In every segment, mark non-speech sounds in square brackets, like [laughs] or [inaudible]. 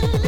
buenas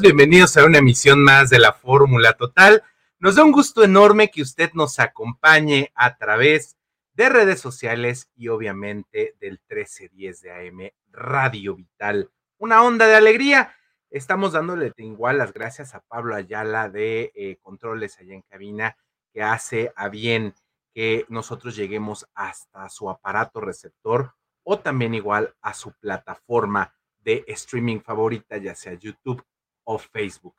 bienvenidos a una emisión más de la Fórmula Total. Nos da un gusto enorme que usted nos acompañe a través de redes sociales y obviamente del 1310 de AM Radio Vital. Una onda de alegría. Estamos dándole igual las gracias a Pablo Ayala de eh, Controles allá en cabina, que hace a bien que nosotros lleguemos hasta su aparato receptor o también igual a su plataforma de streaming favorita, ya sea YouTube o Facebook.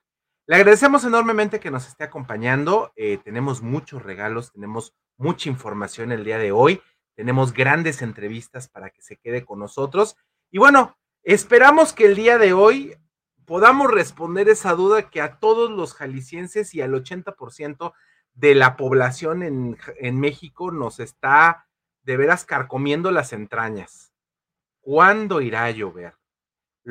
Le agradecemos enormemente que nos esté acompañando. Eh, tenemos muchos regalos, tenemos mucha información el día de hoy, tenemos grandes entrevistas para que se quede con nosotros. Y bueno, esperamos que el día de hoy podamos responder esa duda que a todos los jaliscienses y al 80% de la población en, en México nos está de veras carcomiendo las entrañas. ¿Cuándo irá a llover?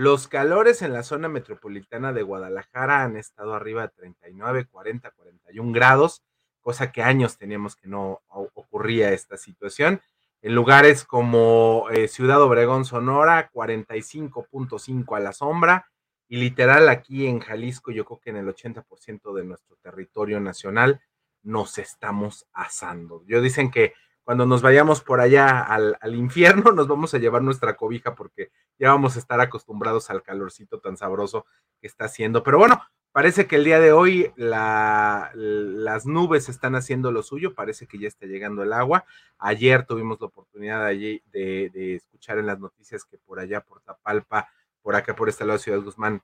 Los calores en la zona metropolitana de Guadalajara han estado arriba de 39, 40, 41 grados, cosa que años teníamos que no ocurría esta situación. En lugares como eh, Ciudad Obregón, Sonora, 45.5 a la sombra. Y literal aquí en Jalisco, yo creo que en el 80% de nuestro territorio nacional nos estamos asando. Yo dicen que cuando nos vayamos por allá al, infierno, [laughs] nos vamos a llevar nuestra cobija porque ya vamos a estar acostumbrados al calorcito tan sabroso que está haciendo. Pero bueno, parece que el día de hoy las nubes están haciendo lo suyo, parece que ya está llegando el agua. Ayer tuvimos la oportunidad allí de, de escuchar en las noticias que por allá, por Tapalpa, por acá, por este lado de Ciudad Guzmán,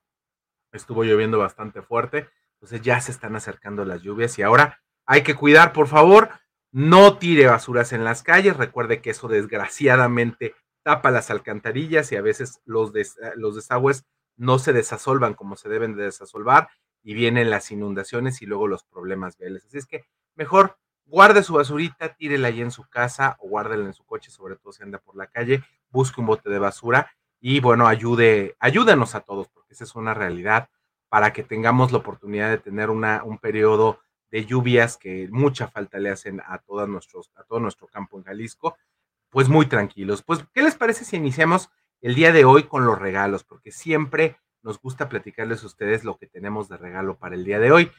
estuvo lloviendo bastante fuerte. Entonces ya se están acercando las lluvias y ahora hay que cuidar, por favor no tire basuras en las calles. Recuerde que eso desgraciadamente tapa las alcantarillas y a veces los, los desagües no se desasolvan como se deben de desasolvar y vienen las inundaciones y luego los problemas viales. Así es que mejor guarde su basurita, tírela ahí en su casa o guárdela en su coche, sobre todo si anda por la calle, busque un bote de basura y bueno, ayude, ayúdenos a todos, porque esa es una realidad para que tengamos la oportunidad de tener una, un periodo de lluvias que mucha falta le hacen a, todos nuestros, a todo nuestro campo en Jalisco, pues muy tranquilos. Pues, ¿qué les parece si iniciamos el día de hoy con los regalos? Porque siempre nos gusta platicarles a ustedes lo que tenemos de regalo para el día de hoy.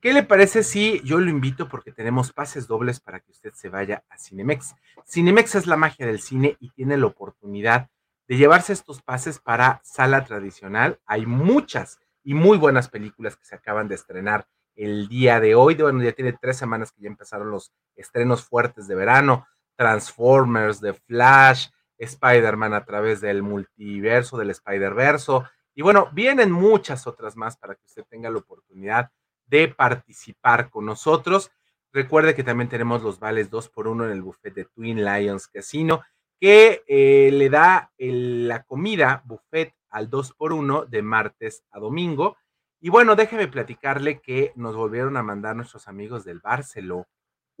¿Qué le parece si yo lo invito porque tenemos pases dobles para que usted se vaya a Cinemex? Cinemex es la magia del cine y tiene la oportunidad de llevarse estos pases para sala tradicional. Hay muchas y muy buenas películas que se acaban de estrenar el día de hoy. Bueno, ya tiene tres semanas que ya empezaron los estrenos fuertes de verano. Transformers, The Flash, Spider-Man a través del multiverso, del Spider-Verso. Y bueno, vienen muchas otras más para que usted tenga la oportunidad de participar con nosotros. Recuerde que también tenemos los vales 2 por 1 en el buffet de Twin Lions Casino, que eh, le da la comida buffet al 2 por 1 de martes a domingo y bueno, déjeme platicarle que nos volvieron a mandar nuestros amigos del Barceló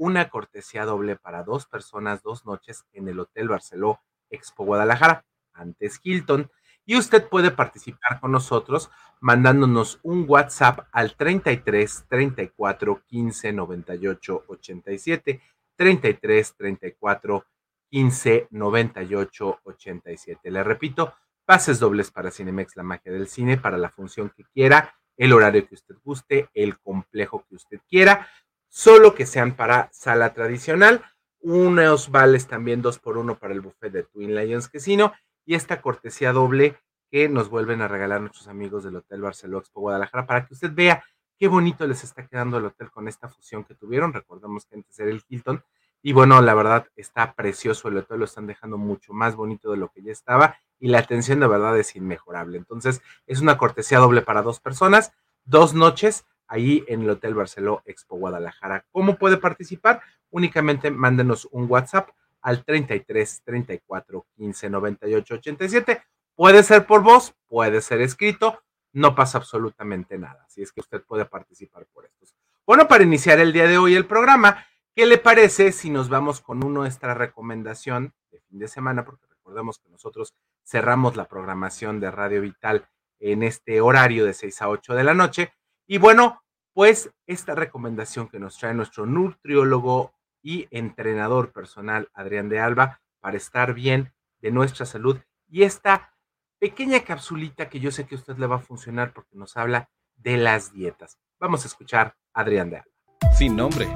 una cortesía doble para dos personas, dos noches en el Hotel Barceló Expo Guadalajara, antes Hilton. Y usted puede participar con nosotros mandándonos un WhatsApp al 33 34 15 98 87. 33 34 15 98 87. Le repito, pases dobles para Cinemex, la magia del cine, para la función que quiera el horario que usted guste, el complejo que usted quiera, solo que sean para sala tradicional. Unos vales también dos por uno para el buffet de Twin Lions Casino y esta cortesía doble que nos vuelven a regalar nuestros amigos del Hotel Barceló Expo Guadalajara para que usted vea qué bonito les está quedando el hotel con esta fusión que tuvieron. Recordemos que antes era el Hilton. Y bueno, la verdad está precioso el hotel, lo están dejando mucho más bonito de lo que ya estaba y la atención de verdad es inmejorable. Entonces, es una cortesía doble para dos personas, dos noches ahí en el Hotel Barceló Expo Guadalajara. ¿Cómo puede participar? Únicamente mándenos un WhatsApp al 33 34 15 98 87. Puede ser por voz, puede ser escrito, no pasa absolutamente nada. Así es que usted puede participar por estos. Bueno, para iniciar el día de hoy el programa, ¿qué le parece si nos vamos con nuestra recomendación de fin de semana? Porque recordemos que nosotros cerramos la programación de Radio Vital en este horario de 6 a 8 de la noche. Y bueno, pues esta recomendación que nos trae nuestro nutriólogo y entrenador personal Adrián de Alba para estar bien de nuestra salud y esta pequeña capsulita que yo sé que a usted le va a funcionar porque nos habla de las dietas. Vamos a escuchar a Adrián de Alba. Sin nombre,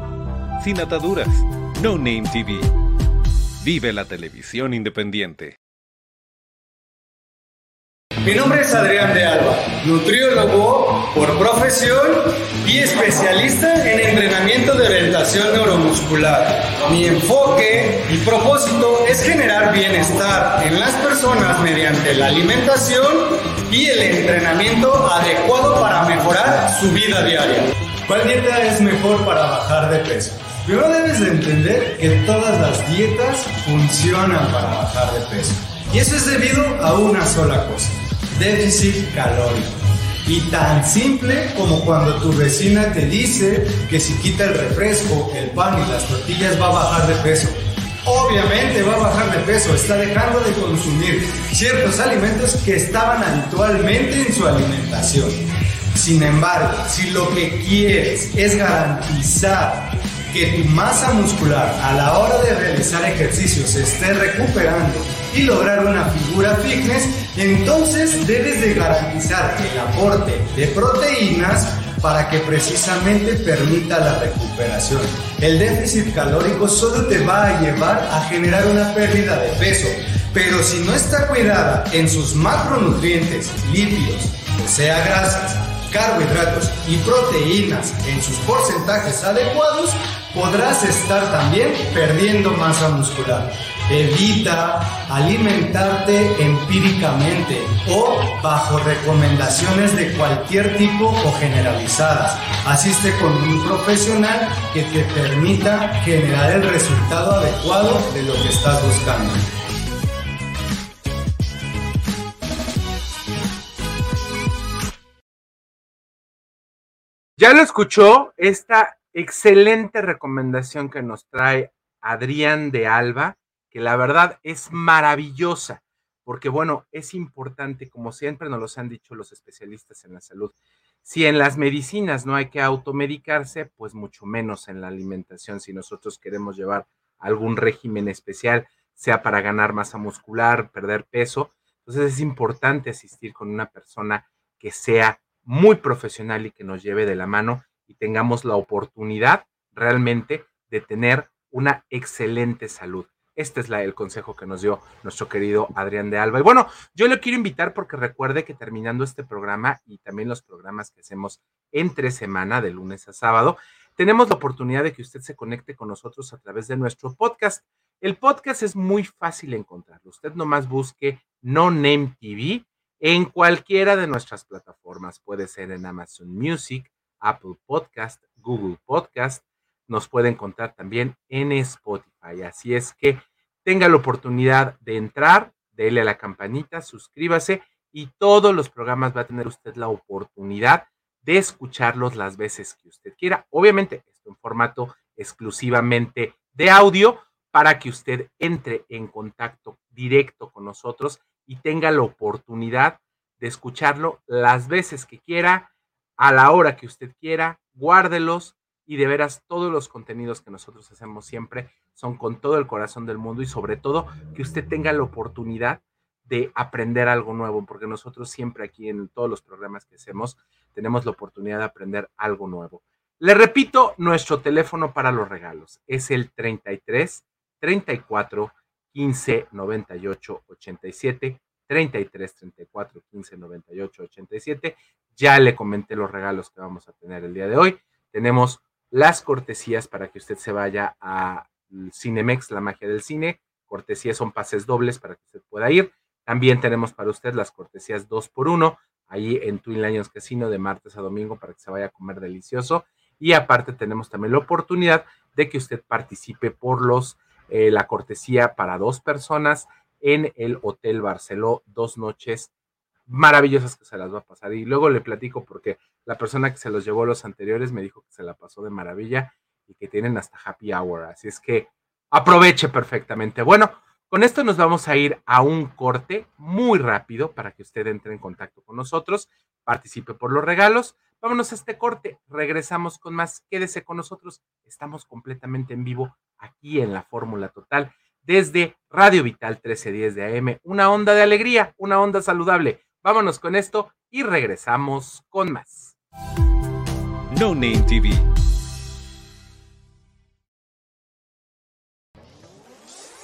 sin ataduras, No Name TV. Vive la televisión independiente. Mi nombre es Adrián de Alba, nutriólogo por profesión y especialista en entrenamiento de orientación neuromuscular. Mi enfoque y propósito es generar bienestar en las personas mediante la alimentación y el entrenamiento adecuado para mejorar su vida diaria. ¿Cuál dieta es mejor para bajar de peso? Primero debes de entender que todas las dietas funcionan para bajar de peso. Y eso es debido a una sola cosa déficit calórico. Y tan simple como cuando tu vecina te dice que si quita el refresco, el pan y las tortillas va a bajar de peso. Obviamente va a bajar de peso, está dejando de consumir ciertos alimentos que estaban habitualmente en su alimentación. Sin embargo, si lo que quieres es garantizar que tu masa muscular a la hora de realizar ejercicios esté recuperando y lograr una figura fitness, entonces debes de garantizar el aporte de proteínas para que precisamente permita la recuperación. El déficit calórico solo te va a llevar a generar una pérdida de peso, pero si no está cuidada en sus macronutrientes, lípidos, o sea grasas, carbohidratos y proteínas en sus porcentajes adecuados, podrás estar también perdiendo masa muscular. Evita alimentarte empíricamente o bajo recomendaciones de cualquier tipo o generalizadas. Asiste con un profesional que te permita generar el resultado adecuado de lo que estás buscando. Ya lo escuchó esta excelente recomendación que nos trae Adrián de Alba, que la verdad es maravillosa, porque bueno, es importante, como siempre nos los han dicho los especialistas en la salud, si en las medicinas no hay que automedicarse, pues mucho menos en la alimentación, si nosotros queremos llevar algún régimen especial, sea para ganar masa muscular, perder peso, entonces es importante asistir con una persona que sea muy profesional y que nos lleve de la mano y tengamos la oportunidad realmente de tener una excelente salud. Este es el consejo que nos dio nuestro querido Adrián de Alba. Y bueno, yo le quiero invitar porque recuerde que terminando este programa y también los programas que hacemos entre semana, de lunes a sábado, tenemos la oportunidad de que usted se conecte con nosotros a través de nuestro podcast. El podcast es muy fácil encontrarlo. Usted nomás busque No Name TV en cualquiera de nuestras plataformas. Puede ser en Amazon Music, Apple Podcast, Google Podcast. Nos puede encontrar también en Spotify. Así es que tenga la oportunidad de entrar, dele a la campanita, suscríbase y todos los programas va a tener usted la oportunidad de escucharlos las veces que usted quiera. Obviamente, esto en formato exclusivamente de audio para que usted entre en contacto directo con nosotros y tenga la oportunidad de escucharlo las veces que quiera a la hora que usted quiera, guárdelos y de veras todos los contenidos que nosotros hacemos siempre son con todo el corazón del mundo y sobre todo que usted tenga la oportunidad de aprender algo nuevo, porque nosotros siempre aquí en todos los programas que hacemos tenemos la oportunidad de aprender algo nuevo. Le repito, nuestro teléfono para los regalos es el 33 34 15 98 87 33 34 15 98 87 ya le comenté los regalos que vamos a tener el día de hoy. Tenemos las cortesías para que usted se vaya a Cinemex, la magia del cine. Cortesías son pases dobles para que usted pueda ir. También tenemos para usted las cortesías 2 por 1 ahí en Twin Lions Casino de martes a domingo para que se vaya a comer delicioso. Y aparte tenemos también la oportunidad de que usted participe por los eh, la cortesía para dos personas en el Hotel Barceló, dos noches maravillosas que se las va a pasar. Y luego le platico porque la persona que se los llevó los anteriores me dijo que se la pasó de maravilla y que tienen hasta happy hour. Así es que aproveche perfectamente. Bueno, con esto nos vamos a ir a un corte muy rápido para que usted entre en contacto con nosotros, participe por los regalos. Vámonos a este corte, regresamos con más. Quédese con nosotros, estamos completamente en vivo aquí en la Fórmula Total desde Radio Vital 1310 de AM, una onda de alegría, una onda saludable. Vámonos con esto y regresamos con más. No Name TV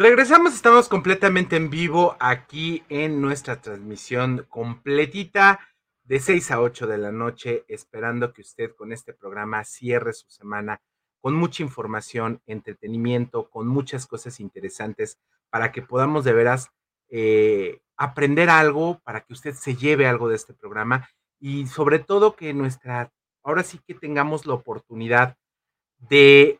Regresamos, estamos completamente en vivo aquí en nuestra transmisión completita de 6 a 8 de la noche, esperando que usted con este programa cierre su semana con mucha información, entretenimiento, con muchas cosas interesantes para que podamos de veras eh, aprender algo, para que usted se lleve algo de este programa y sobre todo que nuestra, ahora sí que tengamos la oportunidad de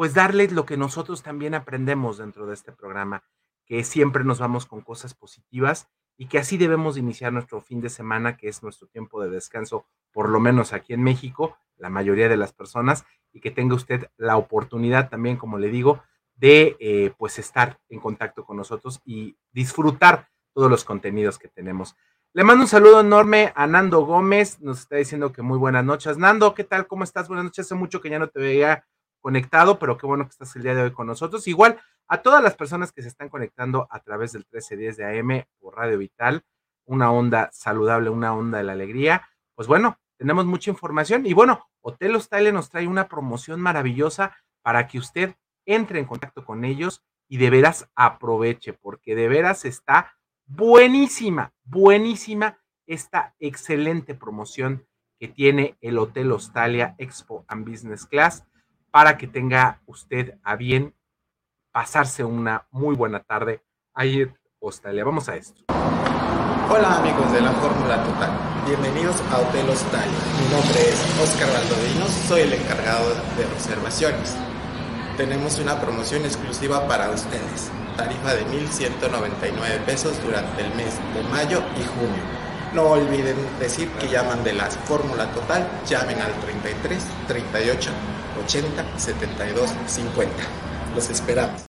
pues darles lo que nosotros también aprendemos dentro de este programa, que siempre nos vamos con cosas positivas y que así debemos iniciar nuestro fin de semana, que es nuestro tiempo de descanso, por lo menos aquí en México, la mayoría de las personas, y que tenga usted la oportunidad también, como le digo, de eh, pues estar en contacto con nosotros y disfrutar todos los contenidos que tenemos. Le mando un saludo enorme a Nando Gómez, nos está diciendo que muy buenas noches. Nando, ¿qué tal? ¿Cómo estás? Buenas noches, hace mucho que ya no te veía conectado, pero qué bueno que estás el día de hoy con nosotros. Igual a todas las personas que se están conectando a través del 1310 de AM o Radio Vital, una onda saludable, una onda de la alegría. Pues bueno, tenemos mucha información y bueno, Hotel Hostale nos trae una promoción maravillosa para que usted entre en contacto con ellos y de veras aproveche, porque de veras está buenísima, buenísima esta excelente promoción que tiene el Hotel Hostalia Expo and Business Class para que tenga usted a bien pasarse una muy buena tarde ahí en Hostalia. Vamos a esto. Hola amigos de la Fórmula Total, bienvenidos a Hotel Hostalia. Mi nombre es Oscar Valdovino, soy el encargado de reservaciones. Tenemos una promoción exclusiva para ustedes, tarifa de 1.199 pesos durante el mes de mayo y junio. No olviden decir que llaman de la Fórmula Total, llamen al 33 38 80 72 50. Los esperamos.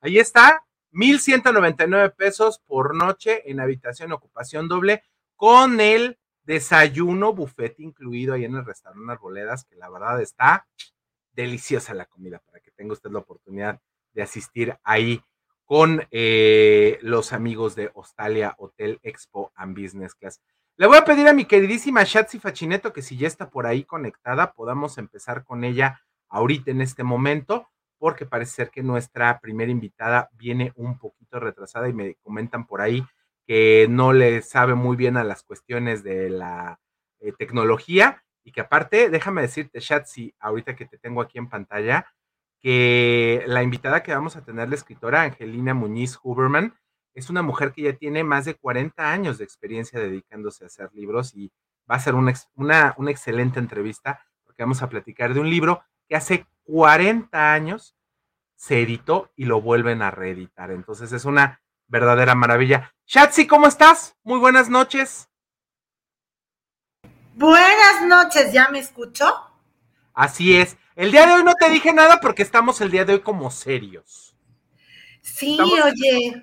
Ahí está, 1199 pesos por noche en habitación ocupación doble con el desayuno buffet incluido ahí en el restaurante Arboledas, que la verdad está deliciosa la comida para que tenga usted la oportunidad de asistir ahí con eh, los amigos de Hostalia Hotel Expo and Business Class. Le voy a pedir a mi queridísima Shatsi Fachineto que si ya está por ahí conectada, podamos empezar con ella ahorita en este momento, porque parece ser que nuestra primera invitada viene un poquito retrasada y me comentan por ahí que no le sabe muy bien a las cuestiones de la eh, tecnología. Y que aparte, déjame decirte, Shatsi, ahorita que te tengo aquí en pantalla, que la invitada que vamos a tener, la escritora Angelina Muñiz Huberman, es una mujer que ya tiene más de 40 años de experiencia dedicándose a hacer libros y va a ser una, una, una excelente entrevista porque vamos a platicar de un libro que hace 40 años se editó y lo vuelven a reeditar. Entonces es una verdadera maravilla. Shatsi, ¿cómo estás? Muy buenas noches. Buenas noches, ¿ya me escucho? Así es. El día de hoy no te dije nada porque estamos el día de hoy como serios. Sí, oye,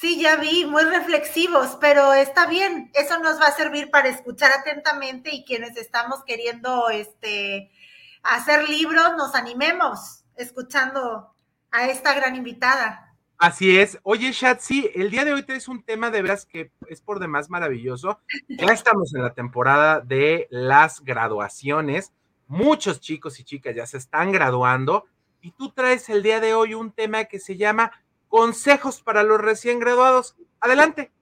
sí, ya vi, muy reflexivos, pero está bien, eso nos va a servir para escuchar atentamente y quienes estamos queriendo este, hacer libros, nos animemos escuchando a esta gran invitada. Así es. Oye, Shatsi, el día de hoy traes un tema de veras que es por demás maravilloso. Ya estamos en la temporada de las graduaciones. Muchos chicos y chicas ya se están graduando y tú traes el día de hoy un tema que se llama consejos para los recién graduados. Adelante.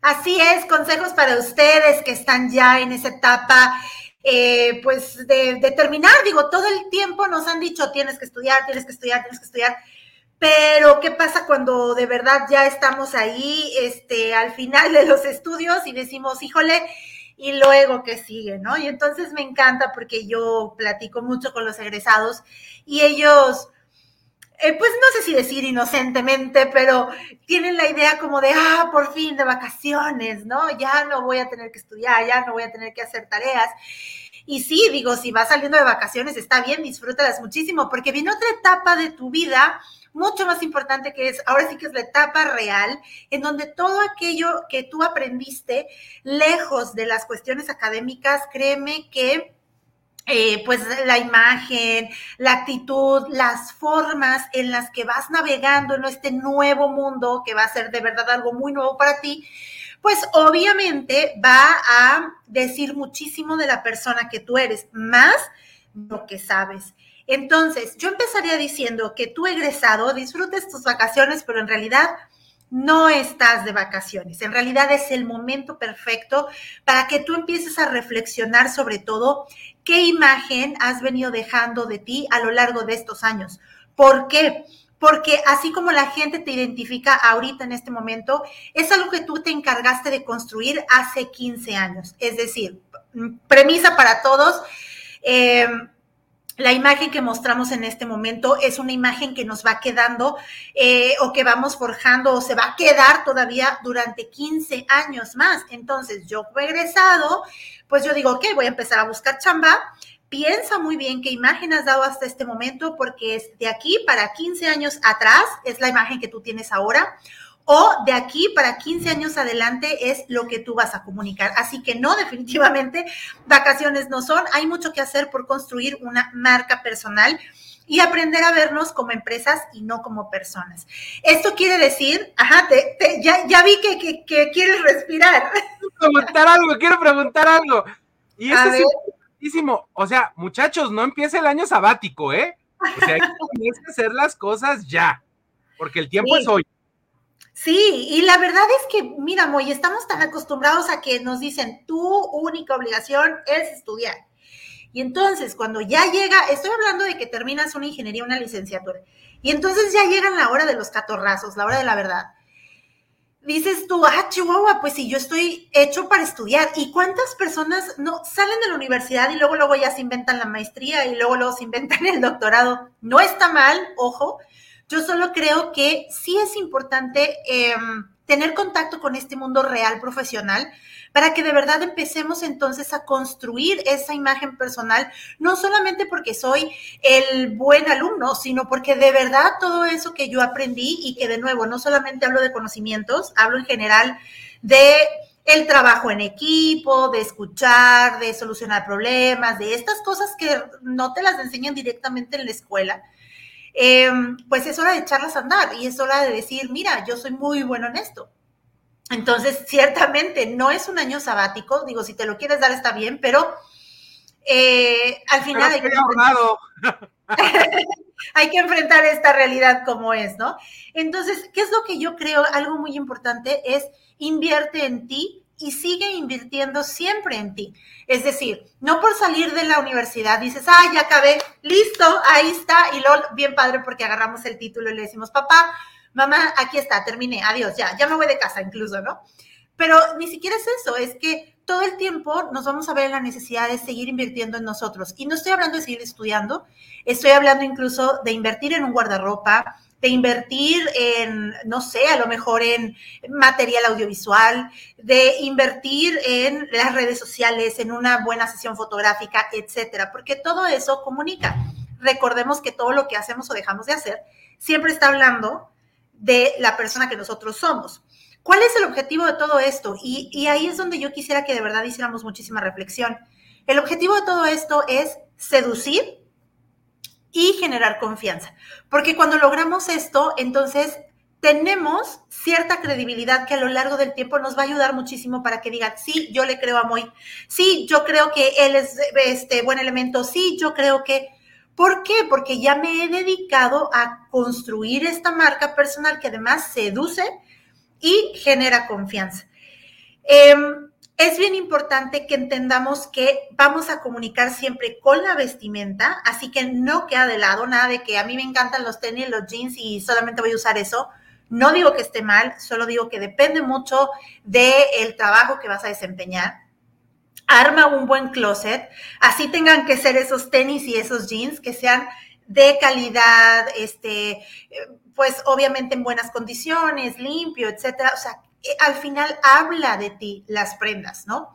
Así es, consejos para ustedes que están ya en esa etapa eh, pues de, de, terminar, digo, todo el tiempo nos han dicho, tienes que estudiar, tienes que estudiar, tienes que estudiar, pero, ¿qué pasa cuando de verdad ya estamos ahí, este, al final de los estudios y decimos, híjole, y luego qué sigue, ¿no? Y entonces me encanta porque yo platico mucho con los egresados y ellos, eh, pues no sé si decir inocentemente, pero tienen la idea como de, ah, por fin de vacaciones, ¿no? Ya no voy a tener que estudiar, ya no voy a tener que hacer tareas. Y sí, digo, si vas saliendo de vacaciones, está bien, disfrútalas muchísimo, porque viene otra etapa de tu vida mucho más importante que es, ahora sí que es la etapa real, en donde todo aquello que tú aprendiste, lejos de las cuestiones académicas, créeme que eh, pues la imagen, la actitud, las formas en las que vas navegando en este nuevo mundo, que va a ser de verdad algo muy nuevo para ti, pues obviamente va a decir muchísimo de la persona que tú eres, más lo que sabes. Entonces, yo empezaría diciendo que tú egresado disfrutes tus vacaciones, pero en realidad no estás de vacaciones. En realidad es el momento perfecto para que tú empieces a reflexionar sobre todo qué imagen has venido dejando de ti a lo largo de estos años. ¿Por qué? Porque así como la gente te identifica ahorita en este momento, es algo que tú te encargaste de construir hace 15 años. Es decir, premisa para todos. Eh, la imagen que mostramos en este momento es una imagen que nos va quedando eh, o que vamos forjando o se va a quedar todavía durante 15 años más. Entonces, yo egresado, pues yo digo, ok, voy a empezar a buscar chamba. Piensa muy bien qué imagen has dado hasta este momento porque es de aquí para 15 años atrás, es la imagen que tú tienes ahora o de aquí para 15 años adelante es lo que tú vas a comunicar. Así que no, definitivamente, vacaciones no son. Hay mucho que hacer por construir una marca personal y aprender a vernos como empresas y no como personas. Esto quiere decir, ajá, ya, ya, vi que, que, quieres respirar. Quiero preguntar algo, quiero preguntar algo. Y eso es importantísimo. O sea, muchachos, no empiece el año sabático, ¿eh? O sea, hay que [laughs] hacer las cosas ya, porque el tiempo es hoy. Sí, y la verdad es que, mira, Moy, estamos tan acostumbrados a que nos dicen, tu única obligación es estudiar. Y entonces, cuando ya llega, estoy hablando de que terminas una ingeniería, una licenciatura, y entonces ya llega la hora de los catorrazos, la hora de la verdad. Dices tú, ah, Chihuahua, pues si yo estoy hecho para estudiar. ¿Y cuántas personas no salen de la universidad y luego luego ya se inventan la maestría y luego luego se inventan el doctorado? No está mal, ojo, yo solo creo que sí es importante em, tener contacto con este mundo real profesional para que de verdad empecemos entonces a construir esa imagen personal, no solamente porque soy el buen alumno, sino porque de verdad todo eso que yo aprendí y que de nuevo no solamente hablo de conocimientos, hablo en general de el trabajo en equipo, de escuchar, de solucionar problemas, de estas cosas que no te las enseñan directamente en la escuela em, pues es hora de echarlas a andar y es hora de decir, mira, yo soy muy bueno en esto. Entonces, ciertamente no es un año sabático, digo, si te lo quieres dar está bien, pero eh, al final hay que, [laughs] hay que enfrentar esta realidad como es, ¿no? Entonces, ¿qué es lo que yo creo? Algo muy importante es invierte en ti y sigue invirtiendo siempre en ti. Es decir, no por salir de la universidad dices, ah, ya acabé, listo, ahí está, y luego bien padre porque agarramos el título y le decimos, papá, mamá, aquí está, terminé, adiós, ya, ya me voy de casa incluso, ¿no? Pero ni siquiera es eso, es que todo el tiempo nos vamos a ver en la necesidad de seguir invirtiendo en nosotros. Y no estoy hablando de seguir estudiando, estoy hablando incluso de invertir en un guardarropa, de invertir en, no sé, a lo mejor en material audiovisual, de invertir en las redes sociales, en una buena sesión fotográfica, etcétera, porque todo eso comunica. Recordemos que todo lo que hacemos o dejamos de hacer siempre está hablando de la persona que nosotros somos. ¿Cuál es el objetivo de todo esto? Y, y ahí es donde yo quisiera que de verdad hiciéramos muchísima reflexión. El objetivo de todo esto es seducir y generar confianza. Porque cuando logramos esto, entonces tenemos cierta credibilidad que a lo largo del tiempo nos va a ayudar muchísimo para que digan, sí, yo le creo a Moy, sí, yo creo que él es este buen elemento, sí, yo creo que... ¿Por qué? Porque ya me he dedicado a construir esta marca personal que además seduce y genera confianza. Em, es bien importante que entendamos que vamos a comunicar siempre con la vestimenta, así que no queda de lado nada de que a mí me encantan los tenis, los jeans y solamente voy a usar eso. No digo que esté mal, solo digo que depende mucho del trabajo que vas a desempeñar. Arma un buen closet, así tengan que ser esos tenis y esos jeans que sean de calidad, este, pues obviamente en buenas condiciones, limpio, etcétera. O sea, eh, al final habla de ti las prendas, ¿no?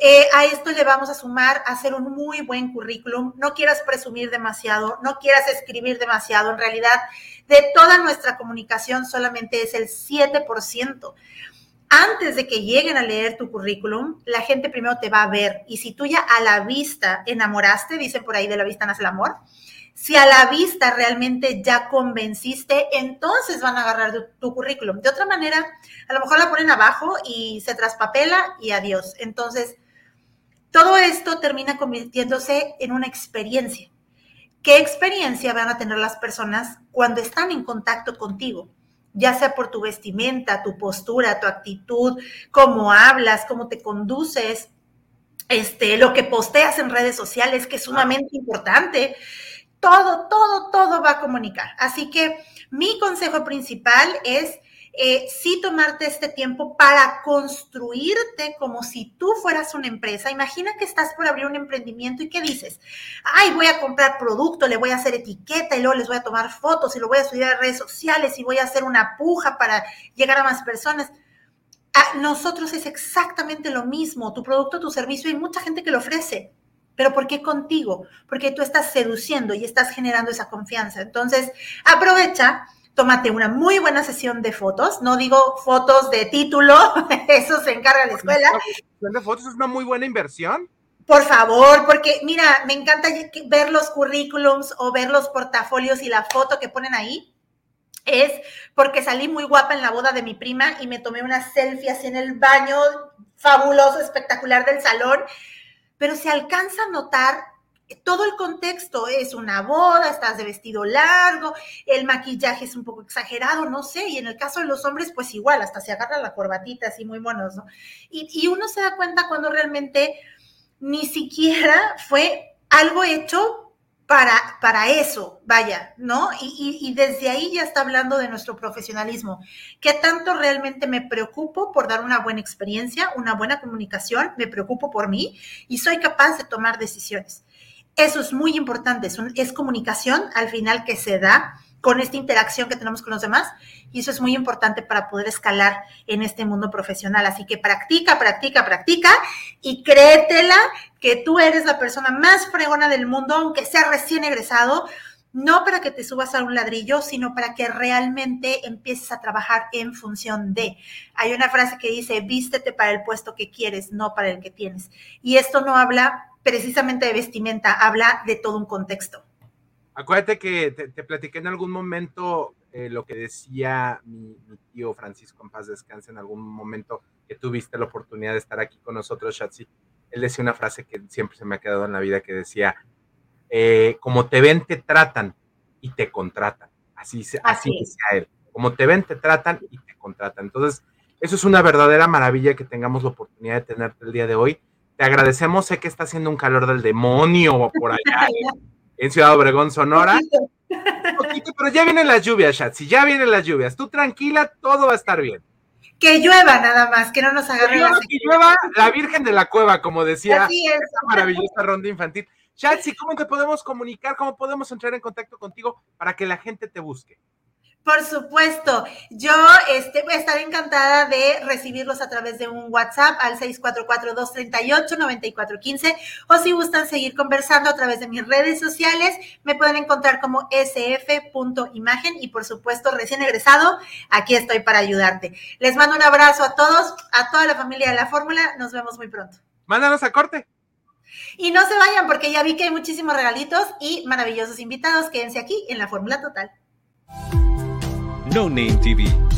Eh, a esto le vamos a sumar hacer un muy buen currículum. No quieras presumir demasiado, no quieras escribir demasiado. En realidad, de toda nuestra comunicación solamente es el 7%. Antes de que lleguen a leer tu currículum, la gente primero te va a ver. Y si tú ya a la vista enamoraste, dicen por ahí de la vista nace el amor, si a la vista realmente ya convenciste, entonces van a agarrar tu, currículum. De otra manera, a lo mejor la ponen abajo y se traspapela y adiós. Entonces, todo esto termina convirtiéndose en una experiencia. ¿Qué experiencia van a tener las personas cuando están en contacto contigo? Ya sea por tu vestimenta, tu postura, tu actitud, cómo hablas, cómo te conduces, este, lo que posteas en redes sociales, que es sumamente importante todo, todo, todo va a comunicar. Así que mi consejo principal es eh, sí tomarte este tiempo para construirte como si tú fueras una empresa. Imagina que estás por abrir un emprendimiento y ¿qué dices? Ay, voy a comprar producto, le voy a hacer etiqueta y luego les voy a tomar fotos y lo voy a subir a redes sociales y voy a hacer una puja para llegar a más personas. A nosotros es exactamente lo mismo. Tu producto, tu servicio, hay mucha gente que lo ofrece pero ¿por qué contigo? Porque tú estás seduciendo y estás generando esa confianza. Entonces, aprovecha, tómate una muy buena sesión de fotos, no digo fotos de título, [laughs] eso se encarga la escuela. ¿De fotos es una muy buena inversión? Por favor, porque mira, me encanta ver los currículums o ver los portafolios y la foto que ponen ahí. Es porque salí muy guapa en la boda de mi prima y me tomé una selfie así en el baño fabuloso, espectacular del salón pero se alcanza a notar todo el contexto es una boda, estás de vestido largo, el maquillaje es un poco exagerado, no sé, y en el caso de los hombres, pues igual, hasta se agarra la corbatita, así muy buenos, ¿no? Y, y uno se da cuenta cuando realmente ni siquiera fue algo hecho para, para eso, vaya, ¿no? Y, y, desde ahí ya está hablando de nuestro profesionalismo. ¿Qué tanto realmente me preocupo por dar una buena experiencia, una buena comunicación? Me preocupo por mí y soy capaz de tomar decisiones. Eso es muy importante, es, es comunicación al final que se da con esta interacción que tenemos con los demás y eso es muy importante para poder escalar en este mundo profesional. Así que practica, practica, practica y créetela que tú eres la persona más fregona del mundo, aunque sea recién egresado, no para que te subas a un ladrillo, sino para que realmente empieces a trabajar en función de. Hay una frase que dice, vístete para el puesto que quieres, no para el que tienes. Y esto no habla precisamente de vestimenta, habla de todo un contexto. Acuérdate que te, te platiqué en algún momento eh, lo que decía mi, mi, tío Francisco en paz descanse en algún momento que tuviste la oportunidad de estar aquí con nosotros, Shatsi. Él decía una frase que siempre se me ha quedado en la vida que decía, eh, como te ven, te tratan y te contratan. Así, así, así decía él. Como te ven, te tratan y te contratan. Entonces, eso es una verdadera maravilla que tengamos la oportunidad de tenerte el día de hoy. Te agradecemos, sé que está haciendo un calor del demonio por allá [laughs] en Ciudad Obregón, Sonora. Poquito, pero ya vienen las lluvias, Shatsi, ya vienen las lluvias. Tú tranquila, todo va a estar bien. Que llueva nada más, que no nos agarre que llueva, que llueva la Virgen de la Cueva, como decía esta maravillosa ronda infantil. Shatsi, ¿cómo te podemos comunicar? ¿Cómo podemos entrar en contacto contigo para que la gente te busque? Por supuesto, yo este, estaré encantada de recibirlos a través de un WhatsApp al 644-238-9415 o si gustan seguir conversando a través de mis redes sociales, me pueden encontrar como sf.imagen y por supuesto recién egresado, aquí estoy para ayudarte. Les mando un abrazo a todos, a toda la familia de la fórmula, nos vemos muy pronto. Mándanos a corte. Y no se vayan porque ya vi que hay muchísimos regalitos y maravillosos invitados, quédense aquí en la fórmula total. No Name TV.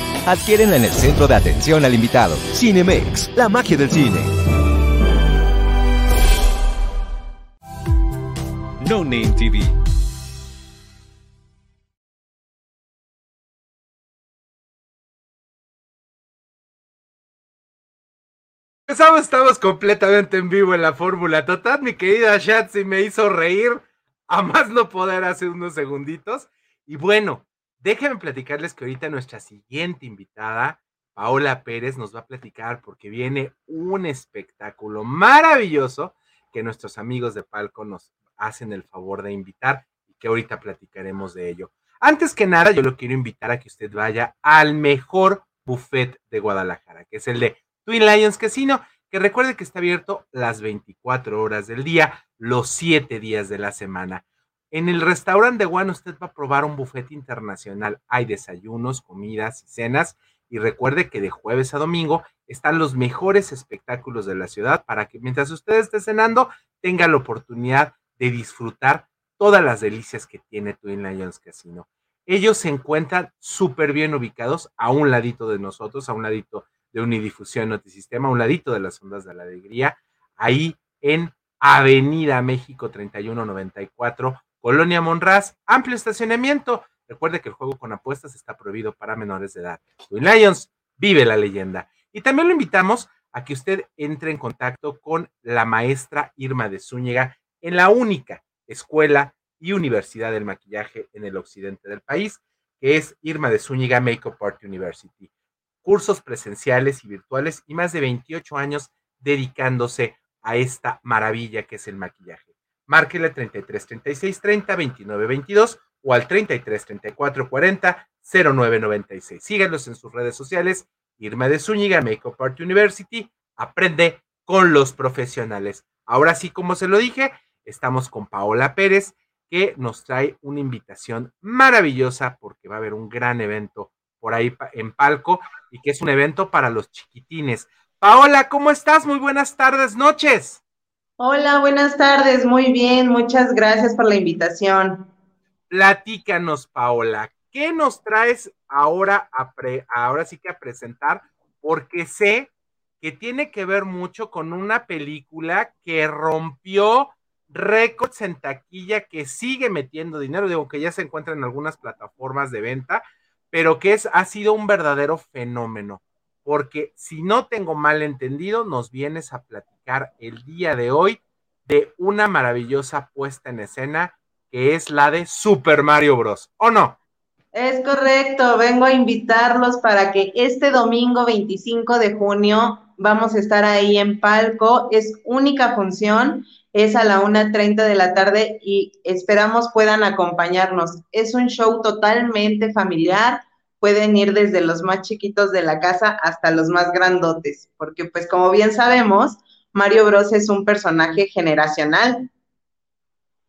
Adquiérenla en el centro de atención al invitado. Cinemex, la magia del cine. No Name TV. Estamos, estamos completamente en vivo en la fórmula total. Mi querida Shatsi me hizo reír a más no poder hace unos segunditos. Y bueno, Déjenme platicarles que ahorita nuestra siguiente invitada, Paola Pérez, nos va a platicar porque viene un espectáculo maravilloso que nuestros amigos de Palco nos hacen el favor de invitar y que ahorita platicaremos de ello. Antes que nada, yo lo quiero invitar a que usted vaya al mejor buffet de Guadalajara, que es el de Twin Lions Casino, que recuerde que está abierto las 24 horas del día, los 7 días de la semana. En el restaurante de One usted va a probar un buffet internacional. Hay desayunos, comidas y cenas. Y recuerde que de jueves a domingo están los mejores espectáculos de la ciudad para que mientras usted esté cenando tenga la oportunidad de disfrutar todas las delicias que tiene Twin Lions Casino. Ellos se encuentran súper bien ubicados a un ladito de nosotros, a un ladito de Unidifusión Notisistema, a un ladito de las ondas de la alegría, ahí en Avenida México 3194 Colonia Monraz, amplio estacionamiento. Recuerde que el juego con apuestas está prohibido para menores de edad. Twin Lions, vive la leyenda. Y también lo invitamos a que usted entre en contacto con la maestra Irma de Zúñiga en la única escuela y universidad del maquillaje en el occidente del país, que es Irma de Zúñiga Makeup Art University. Cursos presenciales y virtuales y más de 28 años dedicándose a esta maravilla que es el maquillaje márquele 33 36 30 29 22 o al 33 34 40 09 96. Síganos en sus redes sociales. Irma de Zúñiga, Makeup Art University. Aprende con los profesionales. Ahora sí, como se lo dije, estamos con Paola Pérez, que nos trae una invitación maravillosa porque va a haber un gran evento por ahí en Palco y que es un evento para los chiquitines. Paola, ¿cómo estás? Muy buenas tardes, noches. Hola, buenas tardes, muy bien, muchas gracias por la invitación. Platícanos, Paola, ¿qué nos traes ahora, a ahora sí que a presentar? Porque sé que tiene que ver mucho con una película que rompió récords en taquilla, que sigue metiendo dinero, digo que ya se encuentra en algunas plataformas de venta, pero que es, ha sido un verdadero fenómeno porque si no tengo mal entendido, nos vienes a platicar el día de hoy de una maravillosa puesta en escena que es la de Super Mario Bros. ¿O no? Es correcto, vengo a invitarlos para que este domingo 25 de junio vamos a estar ahí en palco. Es única función, es a la 1.30 de la tarde y esperamos puedan acompañarnos. Es un show totalmente familiar pueden ir desde los más chiquitos de la casa hasta los más grandotes, porque pues como bien sabemos, Mario Bros es un personaje generacional.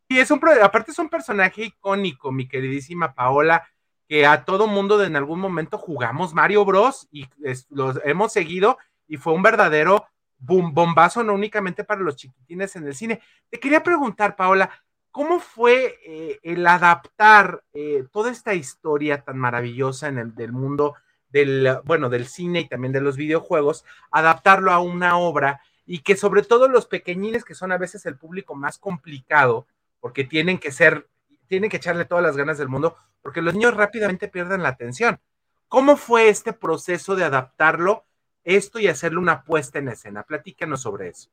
Sí, es un, aparte es un personaje icónico, mi queridísima Paola, que a todo mundo en algún momento jugamos Mario Bros y los hemos seguido y fue un verdadero bombazo, no únicamente para los chiquitines en el cine. Te quería preguntar, Paola, ¿Cómo fue eh, el adaptar eh, toda esta historia tan maravillosa en el del mundo del, bueno, del cine y también de los videojuegos, adaptarlo a una obra y que sobre todo los pequeñines, que son a veces el público más complicado, porque tienen que ser, tienen que echarle todas las ganas del mundo, porque los niños rápidamente pierden la atención. ¿Cómo fue este proceso de adaptarlo, esto y hacerle una puesta en escena? Platícanos sobre eso.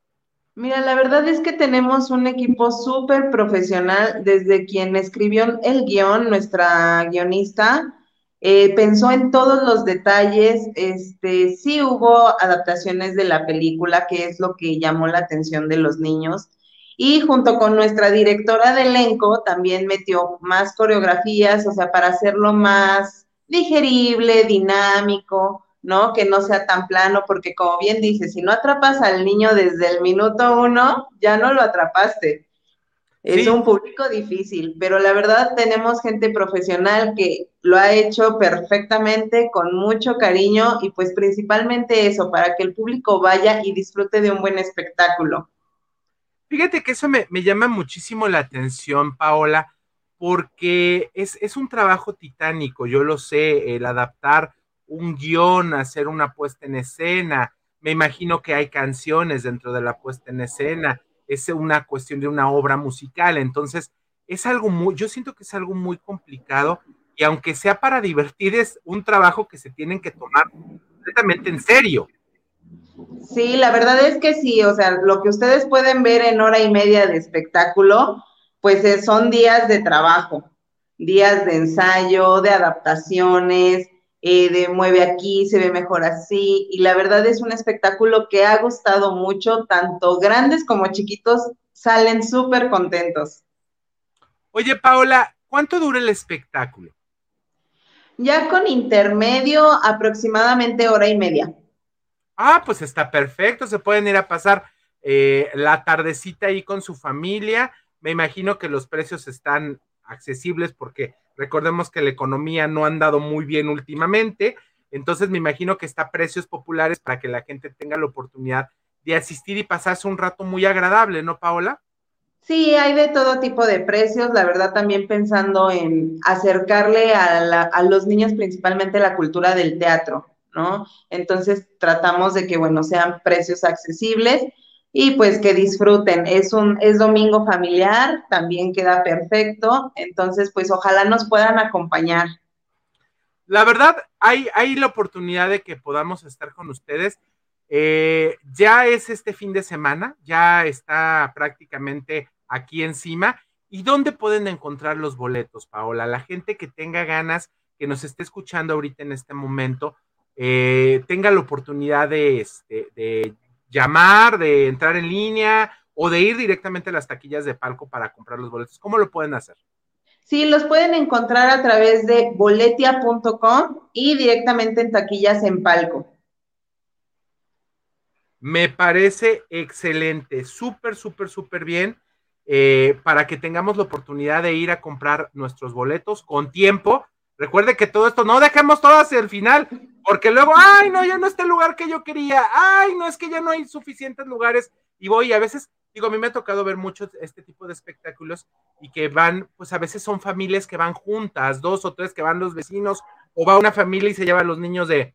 Mira, la verdad es que tenemos un equipo súper profesional, desde quien escribió el guion, nuestra guionista, eh, pensó en todos los detalles, este, sí hubo adaptaciones de la película, que es lo que llamó la atención de los niños, y junto con nuestra directora de elenco también metió más coreografías, o sea, para hacerlo más digerible, dinámico, ¿no? Que no sea tan plano, porque como bien dice, si no atrapas al niño desde el minuto uno, ya no lo atrapaste. Es un público difícil, pero la verdad tenemos gente profesional que lo ha hecho perfectamente, con mucho cariño y pues principalmente eso, para que el público vaya y disfrute de un buen espectáculo. Fíjate que eso me, llama muchísimo la atención, Paola, porque es, es un trabajo titánico, yo lo sé, el adaptar un guion, hacer una puesta en escena. Me imagino que hay canciones dentro de la puesta en escena. Es una cuestión de una obra musical. Entonces, es algo muy, yo siento que es algo muy complicado y aunque sea para divertir, es un trabajo que se tienen que tomar completamente en serio. Sí, la verdad es que sí, o sea, lo que ustedes pueden ver en hora y media de espectáculo, pues son días de trabajo, días de ensayo, de adaptaciones, eh, de mueve aquí, se ve mejor así, y la verdad es un espectáculo que ha gustado mucho, tanto grandes como chiquitos salen súper contentos. Oye, Paola, ¿cuánto dura el espectáculo? Ya con intermedio, aproximadamente hora y media. Ah, pues está perfecto, se pueden ir a pasar eh, la tardecita ahí con su familia. Me imagino que los precios están accesibles porque recordemos que la economía no ha andado muy bien últimamente, entonces me imagino que está a precios populares para que la gente tenga la oportunidad de asistir y pasarse un rato muy agradable, ¿no, Paola? Sí, hay de todo tipo de precios, la verdad también pensando en acercarle a, a los niños principalmente la cultura del teatro, ¿no? Entonces tratamos de que, bueno, sean precios accesibles y pues que disfruten. Es un es domingo familiar, también queda perfecto, entonces pues ojalá nos puedan acompañar. La verdad, hay, hay la oportunidad de que podamos estar con ustedes. Eh, ya es este fin de semana, ya está prácticamente aquí encima. ¿Y dónde pueden encontrar los boletos, Paola? La gente que tenga ganas, que nos esté escuchando ahorita en este momento, eh, tenga la oportunidad de, este, de llamar, de entrar en línea o de ir directamente a las taquillas de palco para comprar los boletos? ¿Cómo lo pueden hacer? Sí, los pueden encontrar a través de boletia.com y directamente en taquillas en palco. Me parece excelente, súper, súper, súper bien. eh, para que tengamos la oportunidad de ir a comprar nuestros boletos con tiempo. Recuerde que todo esto no dejemos todo hacia el final, porque luego, ay, no, ya no está el lugar que yo quería, ay, no, es que ya no hay suficientes lugares y voy, a veces, digo, a mí me ha tocado ver muchos este tipo de espectáculos y que van, pues a veces son familias que van juntas, dos o tres que van los vecinos, o va una familia y se lleva a los niños de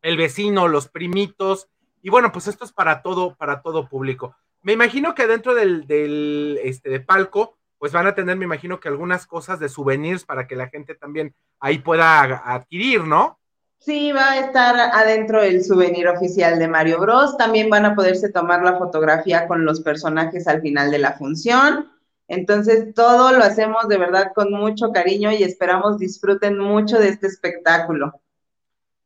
el vecino, los primitos, y bueno, pues esto es para todo, para todo público. Me imagino que dentro del, del este, de palco, pues van a tener, me imagino que algunas cosas de souvenirs para que la gente también ahí pueda adquirir, ¿no? Sí, va a estar adentro el souvenir oficial de Mario Bros. También van a poderse tomar la fotografía con los personajes al final de la función. Entonces, todo lo hacemos de verdad con mucho cariño y esperamos disfruten mucho de este espectáculo.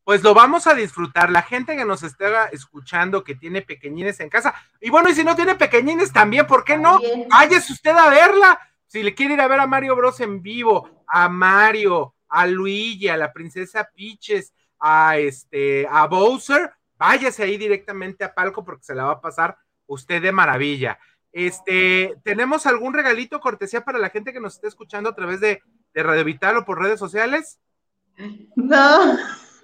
Pues lo vamos a disfrutar. La gente que nos esté escuchando, que tiene pequeñines en casa, y bueno, y si no tiene pequeñines también, ¿por qué no? Váyase usted a verla. Si le quiere ir a ver a Mario Bros en vivo, a Mario, a Luigi, a la princesa Peaches, a este, a Bowser, váyase ahí directamente a palco porque se la va a pasar usted de maravilla. Este, ¿tenemos algún regalito cortesía para la gente que nos esté escuchando a través de, de Radio Vital o por redes sociales? No.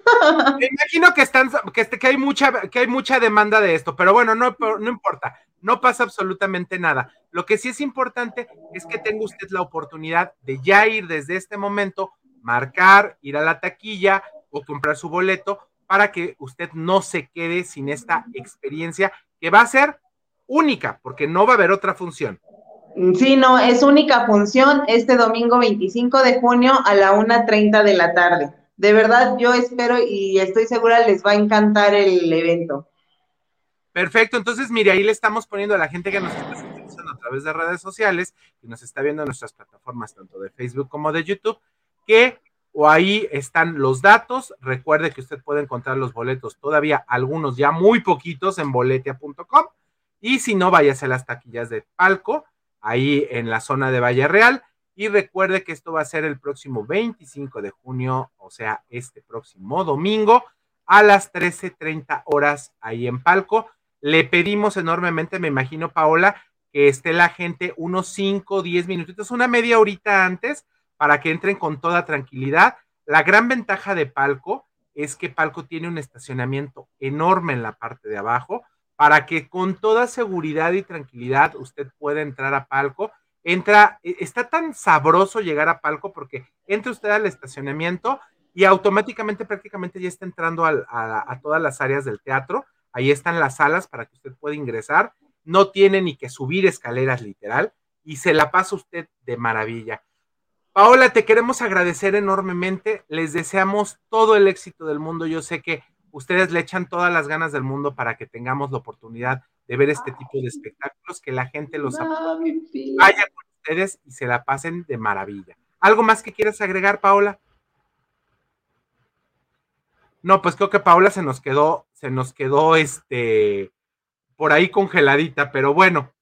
[laughs] Me imagino que están, que, este, que hay mucha, que hay mucha demanda de esto, pero bueno, no, no importa, no pasa absolutamente nada. Lo que sí es importante es que tenga usted la oportunidad de ya ir desde este momento, marcar, ir a la taquilla, o comprar su boleto para que usted no se quede sin esta experiencia que va a ser única, porque no va a haber otra función. Sí, no, es única función este domingo 25 de junio a la 1.30 de la tarde. De verdad, yo espero y estoy segura les va a encantar el evento. Perfecto, entonces mire, ahí le estamos poniendo a la gente que nos está escuchando a través de redes sociales y nos está viendo en nuestras plataformas tanto de Facebook como de YouTube, que o ahí están los datos. Recuerde que usted puede encontrar los boletos todavía, algunos ya muy poquitos en boletia.com. Y si no, váyase a las taquillas de palco, ahí en la zona de Valle Real. Y recuerde que esto va a ser el próximo 25 de junio, o sea, este próximo domingo, a las 13:30 horas ahí en palco. Le pedimos enormemente, me imagino, Paola, que esté la gente unos 5, 10 minutitos, una media horita antes, para que entren con toda tranquilidad. La gran ventaja de Palco es que Palco tiene un estacionamiento enorme en la parte de abajo para que con toda seguridad y tranquilidad usted pueda entrar a Palco. Entra, e, está tan sabroso llegar a Palco porque entra usted al estacionamiento y automáticamente prácticamente ya está entrando a, a todas las áreas del teatro. Ahí están las salas para que usted pueda ingresar. No tiene ni que subir escaleras literal y se la pasa usted de maravilla. Paola, te queremos agradecer enormemente. Les deseamos todo el éxito del mundo. Yo sé que ustedes le echan todas las ganas del mundo para que tengamos la oportunidad de ver este tipo de espectáculos, que la gente los vaya con ustedes y se la pasen de maravilla. ¿Algo más que quieras agregar, Paola? No, pues creo que Paola se nos quedó, se nos quedó este por ahí congeladita, pero bueno,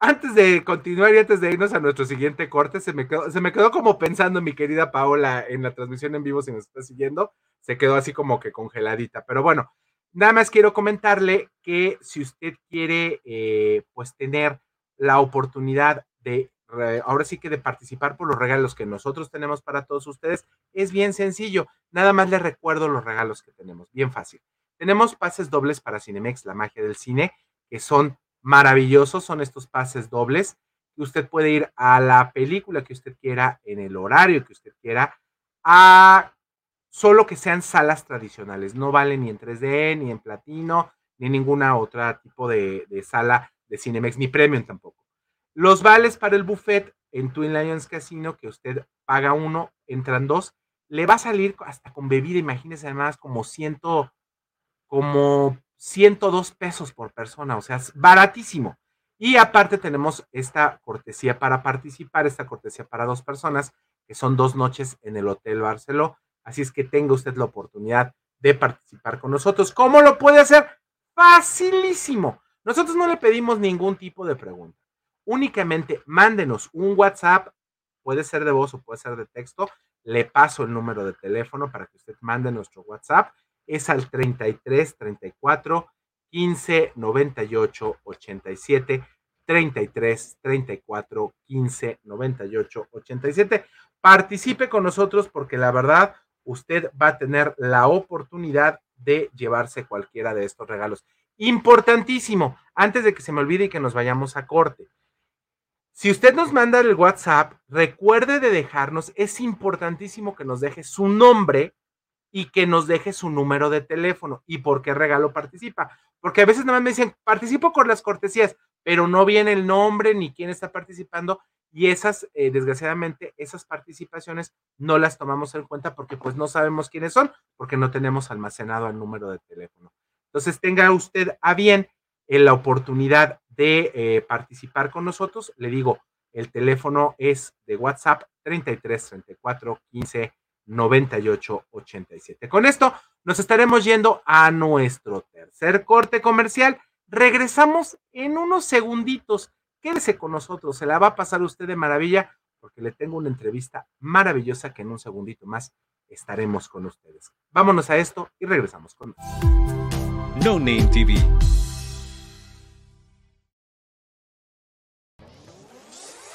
antes de continuar y antes de irnos a nuestro siguiente corte, se me quedó, se me quedó como pensando mi querida Paola en la transmisión en vivo, si nos está siguiendo, se quedó así como que congeladita. Pero bueno, nada más quiero comentarle que si usted quiere, eh, pues tener la oportunidad de, ahora sí que de participar por los regalos que nosotros tenemos para todos ustedes, es bien sencillo. Nada más le recuerdo los regalos que tenemos, bien fácil. Tenemos pases dobles para Cinemex, la magia del cine, que son maravillosos son estos pases dobles usted puede ir a la película que usted quiera, en el horario que usted quiera, a solo que sean salas tradicionales. No vale ni en 3D, ni en platino, ni ninguna otra tipo de, sala de Cinemex, ni premium tampoco. Los vales para el buffet en Twin Lions Casino, que usted paga uno, entran dos, le va a salir hasta con bebida, imagínese además como ciento, como 102 pesos por persona, o sea, es baratísimo. Y aparte tenemos esta cortesía para participar, esta cortesía para dos personas, que son dos noches en el Hotel Barceló. Así es que tenga usted la oportunidad de participar con nosotros. ¿Cómo lo puede hacer? Facilísimo. Nosotros no le pedimos ningún tipo de pregunta. Únicamente mándenos un WhatsApp, puede ser de voz o puede ser de texto. Le paso el número de teléfono para que usted mande nuestro WhatsApp es al 33 34 15 98 87 33 34 15 98 87. Participe con nosotros porque la verdad usted va a tener la oportunidad de llevarse cualquiera de estos regalos. Importantísimo, antes de que se me olvide y que nos vayamos a corte. Si usted nos manda el WhatsApp, recuerde de dejarnos, es importantísimo que nos deje su nombre y que nos deje su número de teléfono y por qué regalo participa. Porque a veces nada más me dicen, participo con las cortesías, pero no viene el nombre ni quién está participando y esas, eh, desgraciadamente, esas participaciones no las tomamos en cuenta porque pues no sabemos quiénes son, porque no tenemos almacenado el número de teléfono. Entonces tenga usted a bien en eh, la oportunidad de eh, participar con nosotros. Le digo, el teléfono es de WhatsApp 33 34 15 98 87. Con esto nos estaremos yendo a nuestro tercer corte comercial. Regresamos en unos segunditos. Quédese con nosotros, se la va a pasar usted de maravilla porque le tengo una entrevista maravillosa que en un segundito más estaremos con ustedes. Vámonos a esto y regresamos con No Name TV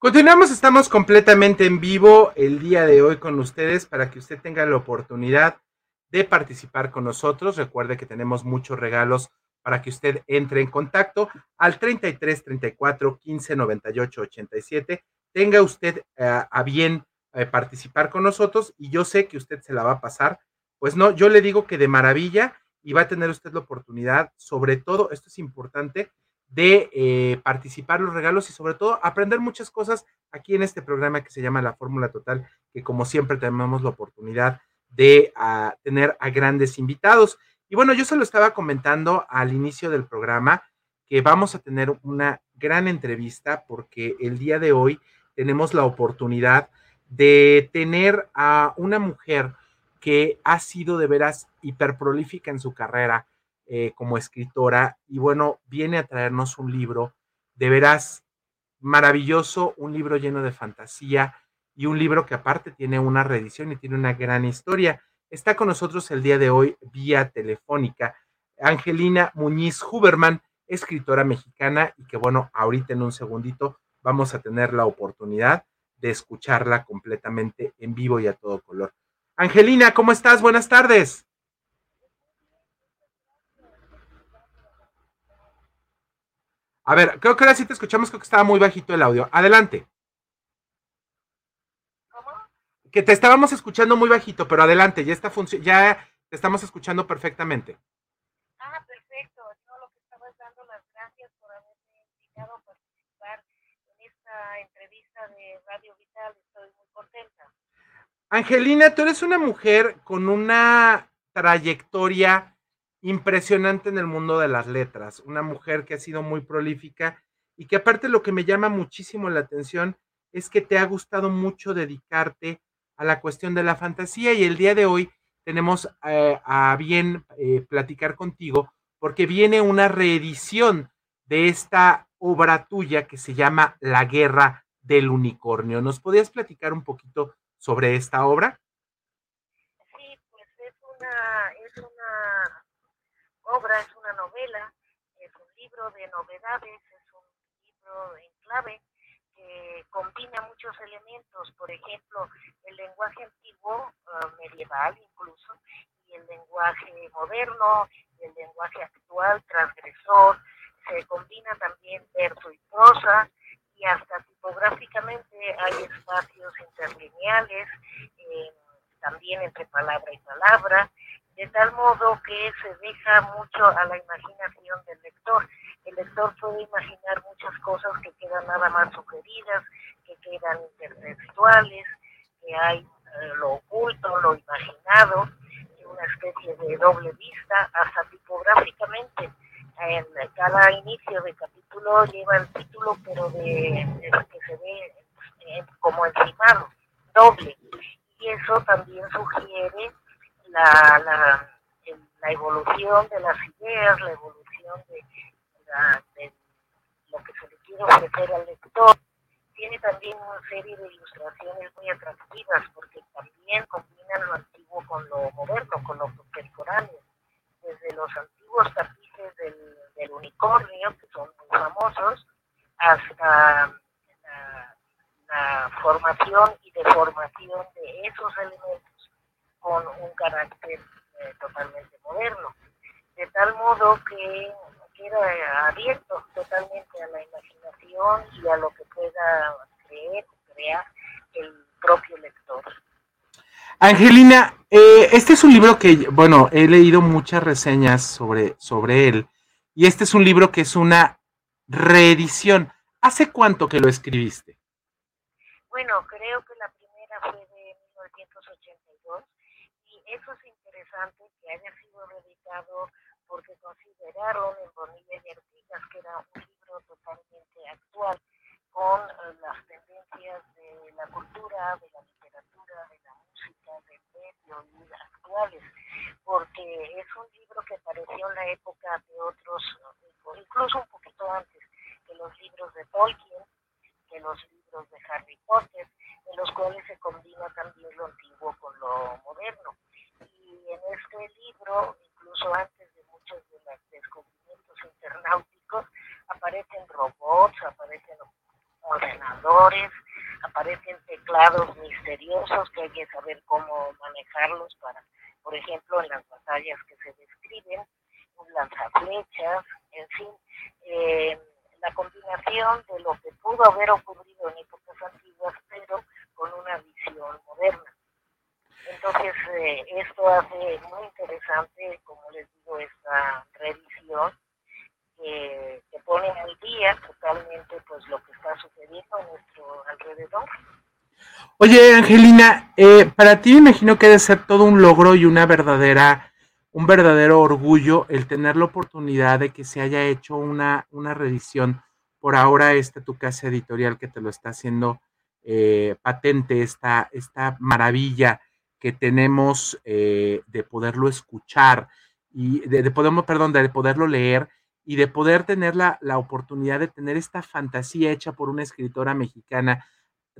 Continuamos, estamos completamente en vivo el día de hoy con ustedes para que usted tenga la oportunidad de participar con nosotros. Recuerde que tenemos muchos regalos para que usted entre en contacto al 33 34 15 98 87. Tenga usted eh, a bien eh, participar con nosotros y yo sé que usted se la va a pasar. Pues no, yo le digo que de maravilla y va a tener usted la oportunidad, sobre todo, esto es importante, de eh, participar los regalos y sobre todo aprender muchas cosas aquí en este programa que se llama La Fórmula Total, que como siempre tenemos la oportunidad de ah, tener a grandes invitados. Y bueno, yo se lo estaba comentando al inicio del programa que vamos a tener una gran entrevista porque el día de hoy tenemos la oportunidad de tener a una mujer que ha sido de veras hiperprolífica en su carrera, eh, como escritora y bueno, viene a traernos un libro de veras maravilloso, un libro lleno de fantasía y un libro que aparte tiene una reedición y tiene una gran historia. Está con nosotros el día de hoy vía telefónica Angelina Muñiz Huberman, escritora mexicana y que bueno, ahorita en un segundito vamos a tener la oportunidad de escucharla completamente en vivo y a todo color. Angelina, ¿cómo estás? Buenas tardes. A ver, creo que ahora sí te escuchamos, creo que estaba muy bajito el audio. Adelante. ¿Cómo? Que te estábamos escuchando muy bajito, pero adelante, ya está ya te estamos escuchando perfectamente. Ah, perfecto. Yo lo que estaba es dando las gracias por haberme invitado a participar en esta entrevista de Radio Vital. Estoy muy contenta. Angelina, tú eres una mujer con una trayectoria impresionante en el mundo de las letras, una mujer que ha sido muy prolífica y que aparte lo que me llama muchísimo la atención es que te ha gustado mucho dedicarte a la cuestión de la fantasía y el día de hoy tenemos eh, a bien eh, platicar contigo porque viene una reedición de esta obra tuya que se llama La Guerra del Unicornio. ¿Nos podías platicar un poquito sobre esta obra? Sí, pues es una, obra, es una novela, es un libro de novedades, es un libro en clave que combina muchos elementos, por ejemplo, el lenguaje antiguo, uh, medieval incluso, y el lenguaje moderno, el lenguaje actual, transgresor, se combina también verso y prosa, y hasta tipográficamente hay espacios interlineales, eh, también entre palabra y palabra, de tal modo que se deja mucho a la imaginación del lector. El lector puede imaginar muchas cosas que quedan nada más sugeridas, que quedan intertextuales, que hay eh, lo oculto, lo imaginado, una especie de doble vista, hasta tipográficamente. En cada inicio de capítulo lleva el título, pero de, que se ve eh, como encimado, doble. Y eso también sugiere la, la, evolución de las ideas, la evolución de, lo que se le quiere ofrecer al lector. Tiene también una serie de ilustraciones muy atractivas porque también combinan lo antiguo con lo moderno, con lo contemporáneo. Desde los antiguos tapices del, del unicornio, que son muy famosos, hasta la, la formación y deformación de esos elementos con un carácter eh, totalmente moderno, de tal modo que queda abierto totalmente a la imaginación y a lo que pueda creer, crear el propio lector. Angelina, eh, este es un libro que, bueno, he leído muchas reseñas sobre, sobre él, y este es un libro que es una reedición. ¿Hace cuánto que lo escribiste? Bueno, creo que la primera fue de 1982 eso es interesante que haya sido dedicado porque consideraron en Bonilla y Artigas que era un libro totalmente actual con eh, las tendencias de la cultura, de la literatura, de la música, del medio y actuales, porque es un libro que apareció en la época de otros, incluso un poquito antes que los libros de Tolkien, que los libros de Harry Potter, en los cuales se combina también lo antiguo con lo moderno en este libro, incluso antes de muchos de los descubrimientos internáuticos, aparecen robots, aparecen ordenadores, aparecen teclados misteriosos que hay que saber cómo manejarlos para, por ejemplo, en las batallas que se describen, un lanzaflechas, en fin, eh, la combinación de lo que pudo haber ocurrido en épocas antiguas, pero con una visión moderna. Entonces, eh, esto hace muy interesante, como les digo, esta revisión que, pone al día totalmente pues lo que está sucediendo a nuestro alrededor. Oye, Angelina, eh, para ti me imagino que debe ser todo un logro y una verdadera, un verdadero orgullo el tener la oportunidad de que se haya hecho una, una revisión. Por ahora, esta tu casa editorial que te lo está haciendo eh, patente, esta, esta maravilla que tenemos eh, de poderlo escuchar y de, de perdón, de poderlo leer y de poder tener la, la, oportunidad de tener esta fantasía hecha por una escritora mexicana,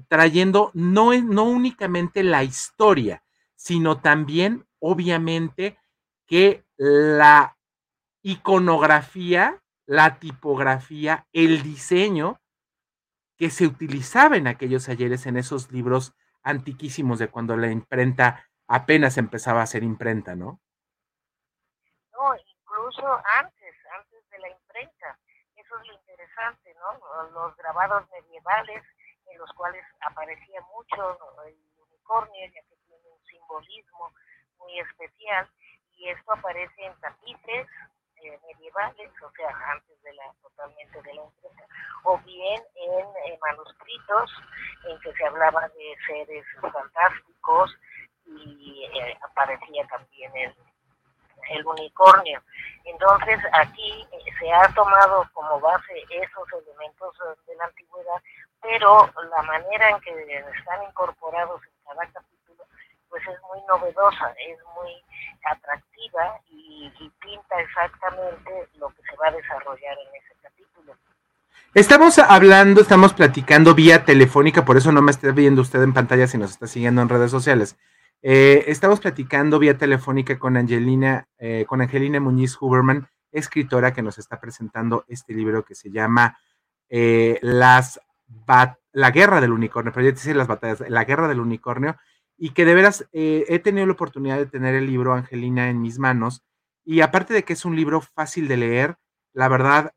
trayendo no, no únicamente la historia, sino también, obviamente, que la iconografía, la tipografía, el diseño que se utilizaba en aquellos ayeres en esos libros antiquísimos de cuando la imprenta apenas empezaba a ser imprenta, ¿no? No, incluso antes, antes de la imprenta. Eso es lo interesante, ¿no? Los grabados medievales en los cuales aparecía mucho el unicornio, ya que tiene un simbolismo muy especial, y esto aparece en tapices eh, medievales o sea, antes de la totalmente de la imprenta, o bien en, manuscritos en que se hablaba de seres fantásticos y eh, aparecía también el, unicornio. Entonces aquí eh, se ha tomado como base esos elementos de la antigüedad, pero la manera en que están incorporados en cada capítulo, pues es muy novedosa, es muy atractiva y, pinta exactamente lo que se va a desarrollar en ese capítulo. Estamos hablando, estamos platicando vía telefónica, por eso no me está viendo usted en pantalla si nos está siguiendo en redes sociales. Eh, estamos platicando vía telefónica con Angelina, eh, con Angelina Muñiz Huberman, escritora que nos está presentando este libro que se llama eh, Las La Guerra del Unicornio, pero ya decir las batallas, La Guerra del Unicornio, y que de veras he tenido la oportunidad de tener el libro Angelina en mis manos, y aparte de que es un libro fácil de leer, la verdad,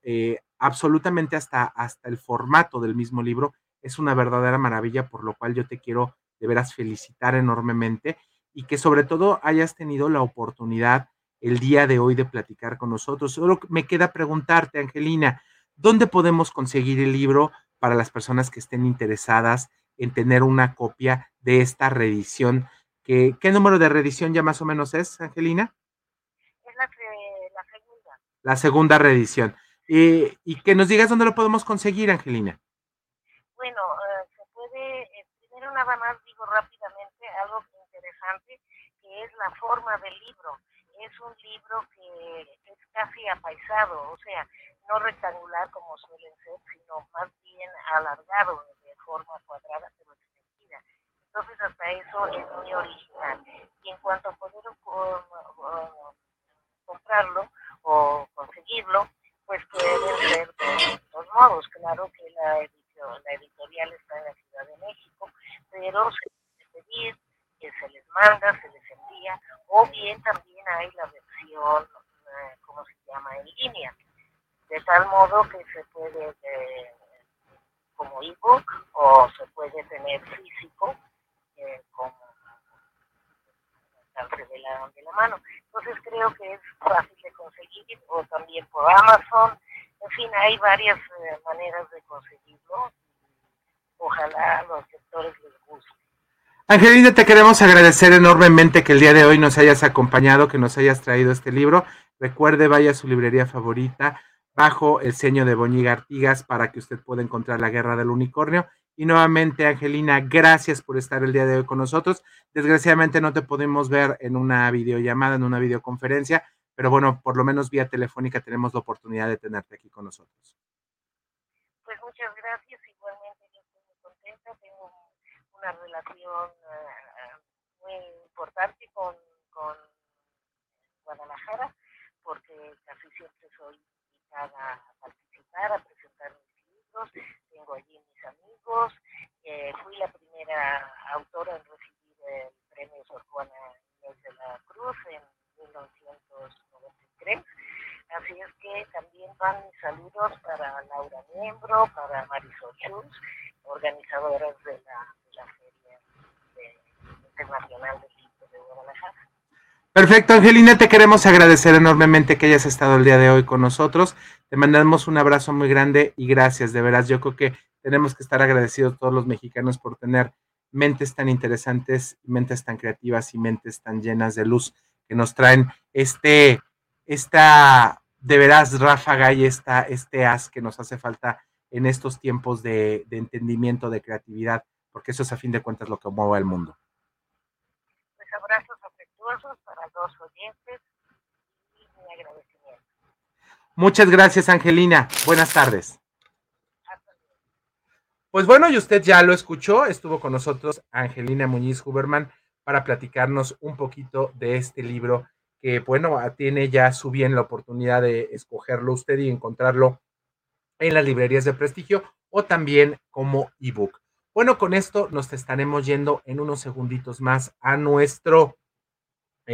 absolutamente hasta, hasta el formato del mismo libro es una verdadera maravilla, por lo cual yo te quiero de veras felicitar enormemente y que sobre todo hayas tenido la oportunidad el día de hoy de platicar con nosotros. Solo me queda preguntarte, Angelina, ¿dónde podemos conseguir el libro para las personas que estén interesadas en tener una copia de esta reedición? ¿Qué, qué número de reedición ya más o menos es, Angelina? Es la, la segunda. La segunda reedición. Eh, y que nos digas dónde lo podemos conseguir, Angelina. Bueno, uh, se puede, eh, primero nada más rápidamente algo interesante, que es la forma del libro. Es un libro que es casi apaisado, o sea, no rectangular como suelen ser, sino más bien alargado de forma cuadrada, pero extendida. Entonces, hasta eso es muy original. Y en cuanto a poder comprarlo o conseguirlo, pues puede ser de dos modos. Claro que la, edición, la editorial está en la Ciudad de México, pero se pedir, que se les manda, se les envía, o bien también hay la versión, eh, ¿cómo se llama?, en línea, de tal modo que se puede, eh, como ebook, o se puede tener físico, eh, como de la, mano. Entonces creo que es fácil de conseguir, o también por Amazon, en fin, hay varias eh, maneras de conseguirlo. Ojalá los lectores les guste. Angelina, te queremos agradecer enormemente que el día de hoy nos hayas acompañado, que nos hayas traído este libro. Recuerde, vaya a su librería favorita bajo el seño de Boñiga Artigas para que usted pueda encontrar la guerra del unicornio. Y nuevamente, Angelina, gracias por estar el día de hoy con nosotros. Desgraciadamente no te podemos ver en una videollamada, en una videoconferencia, pero bueno, por lo menos vía telefónica tenemos la oportunidad de tenerte aquí con nosotros. Pues muchas gracias, igualmente yo estoy muy contenta, tengo una relación muy importante con, con Guadalajara, porque casi siempre soy invitada a participar, a presentar mis libros, tengo allí mis amigos, eh, fui la primera autora en recibir el premio Sor Juana Inés de la Cruz en 1993. Así es que también van mis saludos para Laura Miembro, para Marisol Schultz, organizadoras de la, de la Feria de, Internacional del Libro de Guadalajara. Perfecto, Angelina, te queremos agradecer enormemente que hayas estado el día de hoy con nosotros. Te mandamos un abrazo muy grande y gracias, de veras. Yo creo que tenemos que estar agradecidos todos los mexicanos por tener mentes tan interesantes, mentes tan creativas y mentes tan llenas de luz que nos traen este, esta, de veras, ráfaga y esta, este as que nos hace falta en estos tiempos de, de entendimiento, de creatividad, porque eso es a fin de cuentas lo que mueve al mundo. Pues abrazos y mi agradecimiento. Muchas gracias, Angelina. Buenas tardes. Pues bueno, y usted ya lo escuchó, estuvo con nosotros Angelina Muñiz Huberman para platicarnos un poquito de este libro que, bueno, tiene ya su bien la oportunidad de escogerlo usted y encontrarlo en las librerías de prestigio o también como ebook. Bueno, con esto nos estaremos yendo en unos segunditos más a nuestro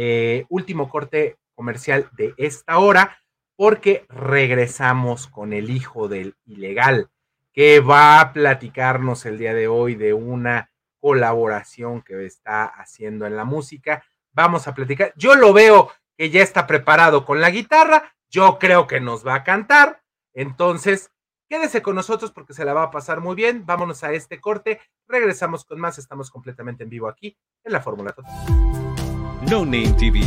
eh, último corte comercial de esta hora, porque regresamos con el hijo del ilegal, que va a platicarnos el día de hoy de una colaboración que está haciendo en la música. Vamos a platicar. Yo lo veo que ya está preparado con la guitarra, Yo creo que nos va a cantar. Entonces, quédese con nosotros porque se la va a pasar muy bien. Vámonos a este corte. Regresamos con más. Estamos completamente en vivo aquí en la Fórmula Total. No Name TV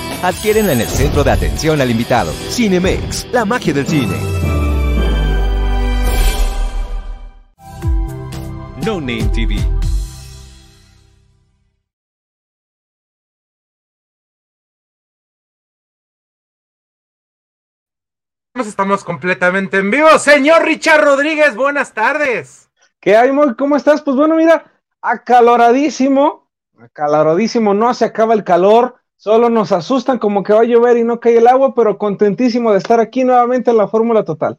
adquieren en el centro de atención al invitado. Cinemex, la magia del cine. No Name TV. Estamos completamente en vivo. Señor Richard Rodríguez, buenas tardes. ¿Qué hay, ¿Cómo estás? Pues bueno, mira, acaloradísimo, acaloradísimo, no se acaba el calor Solo nos asustan como que va a llover y no cae el agua, pero contentísimo de estar aquí nuevamente en la Fórmula Total.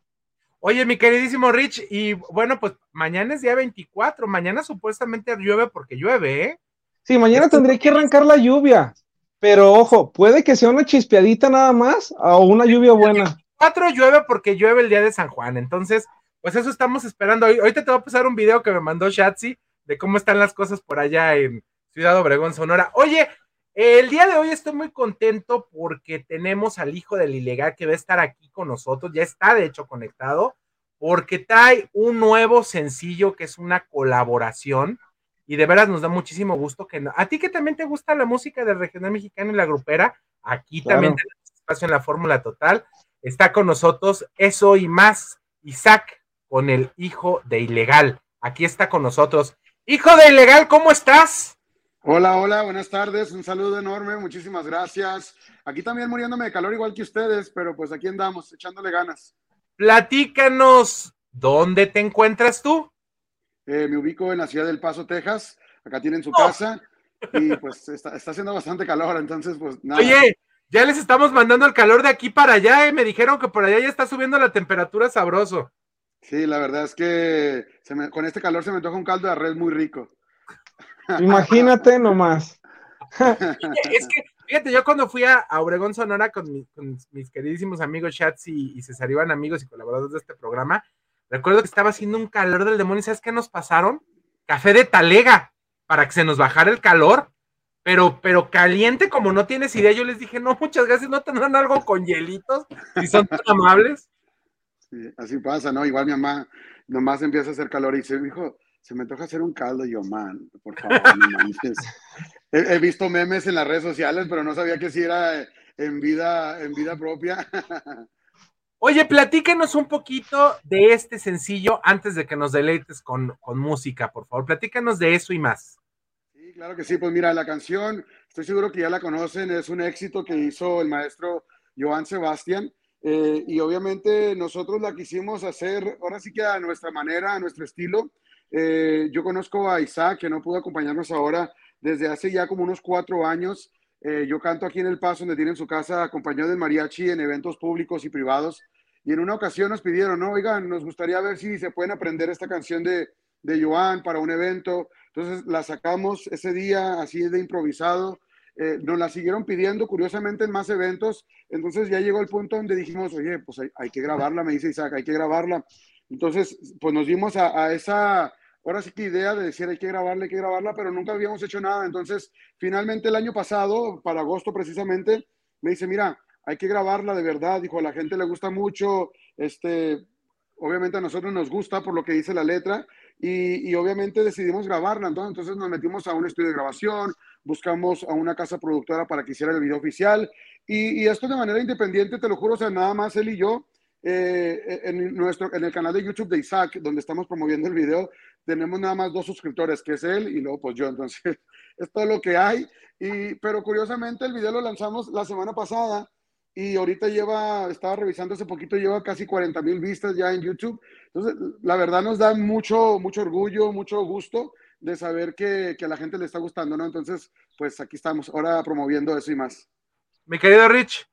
Oye, mi queridísimo Rich, y bueno, pues mañana es día 24, mañana supuestamente llueve porque llueve, ¿eh? Sí, mañana tendría que arrancar la lluvia, pero ojo, puede que sea una chispeadita nada más o una lluvia buena. 24 llueve porque llueve el día de San Juan, entonces, pues eso estamos esperando. Ahorita te voy a pasar un video que me mandó Shatsi de cómo están las cosas por allá en Ciudad Obregón, Sonora. Oye, el día de hoy estoy muy contento porque tenemos al hijo del ilegal que va a estar aquí con nosotros, ya está de hecho conectado, porque trae un nuevo sencillo que es una colaboración y de veras nos da muchísimo gusto que a ti que también te gusta la música del regional mexicano y la grupera, aquí también tenemos espacio en la fórmula total, está con nosotros eso y más, Isaac con el hijo de ilegal, aquí está con nosotros. Hijo de ilegal, ¿cómo estás? Hola, hola, buenas tardes, un saludo enorme, muchísimas gracias. Aquí también muriéndome de calor igual que ustedes, pero pues aquí andamos, echándole ganas. Platícanos, ¿dónde te encuentras tú? Eh, me ubico en la ciudad del Paso, Texas, acá tienen su oh. casa y pues está, haciendo bastante calor, entonces pues nada. Oye, ya les estamos mandando el calor de aquí para allá, ¿eh? me dijeron que por allá ya está subiendo la temperatura sabroso. Sí, la verdad es que con este calor se me toca un caldo de red muy rico. Imagínate nomás. es que, fíjate, yo cuando fui a, Obregón, Sonora con, mis queridísimos amigos Chats y, y César Iván, amigos y colaboradores de este programa, recuerdo que estaba haciendo un calor del demonio. ¿Sabes qué nos pasaron? Café de talega para que se nos bajara el calor. Pero, pero caliente como no tienes idea, yo les dije, no, muchas gracias, no tendrán algo con hielitos, si son tan amables. Sí, así pasa, ¿no? Igual mi mamá nomás empieza a hacer calor y dice, hijo, se me toca hacer un caldo, yo, man, por favor, no [laughs] he, he, visto memes en las redes sociales, pero no sabía que si era en vida, en vida propia. [laughs] Oye, platíquenos un poquito de este sencillo antes de que nos deleites con, con música, por favor. Platícanos de eso y más. Sí, claro que sí. Pues mira, la canción, estoy seguro que ya la conocen, es un éxito que hizo el maestro Joan Sebastián. Eh, y obviamente nosotros la quisimos hacer, ahora sí que a nuestra manera, a nuestro estilo. Eh, yo conozco a Isaac, que no pudo acompañarnos ahora desde hace ya como unos cuatro años. Eh, yo canto aquí en El Paso, donde tienen su casa, acompañado del mariachi en eventos públicos y privados. Y en una ocasión nos pidieron, no, oigan, nos gustaría ver si se pueden aprender esta canción de, de Joan para un evento. Entonces la sacamos ese día así de improvisado eh, nos la siguieron pidiendo curiosamente en más eventos, entonces ya llegó el punto donde dijimos, oye, pues hay, que grabarla, me dice Isaac, hay que grabarla. Entonces, pues nos dimos a, esa, ahora sí que idea de decir hay que grabarla, hay que grabarla, pero nunca habíamos hecho nada. Entonces, finalmente el año pasado, para agosto precisamente, me dice, mira, hay que grabarla de verdad, dijo, a la gente le gusta mucho, este, obviamente a nosotros nos gusta por lo que dice la letra y, obviamente decidimos grabarla, entonces nos metimos a un estudio de grabación, buscamos a una casa productora para que hiciera el video oficial y, esto de manera independiente, te lo juro, o sea, nada más él y yo. Eh, en, nuestro, en el canal de YouTube de Isaac, donde estamos promoviendo el video, tenemos nada más dos suscriptores, que es él y luego pues yo. Entonces, [laughs] es todo lo que hay. Y, pero curiosamente el video lo lanzamos la semana pasada y ahorita lleva, estaba revisando hace poquito, lleva casi 40 mil vistas ya en YouTube. Entonces, la verdad nos da mucho, mucho orgullo, mucho gusto de saber que, que a la gente le está gustando, ¿no? Entonces, pues aquí estamos ahora promoviendo eso y más. Mi querido Rich.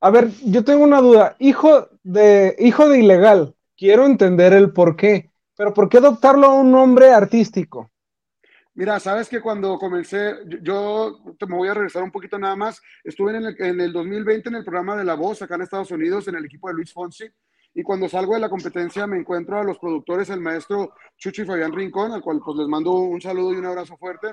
A ver, yo tengo una duda. Hijo de, hijo de ilegal, quiero entender el por qué, pero ¿por qué adoptarlo a un nombre artístico? Mira, sabes que cuando comencé, yo, me voy a regresar un poquito nada más, estuve en el, en el 2020 en el programa de La Voz acá en Estados Unidos, en el equipo de Luis Fonsi, y cuando salgo de la competencia me encuentro a los productores, el maestro Chucho y Fabián Rincón, al cual pues les mando un saludo y un abrazo fuerte,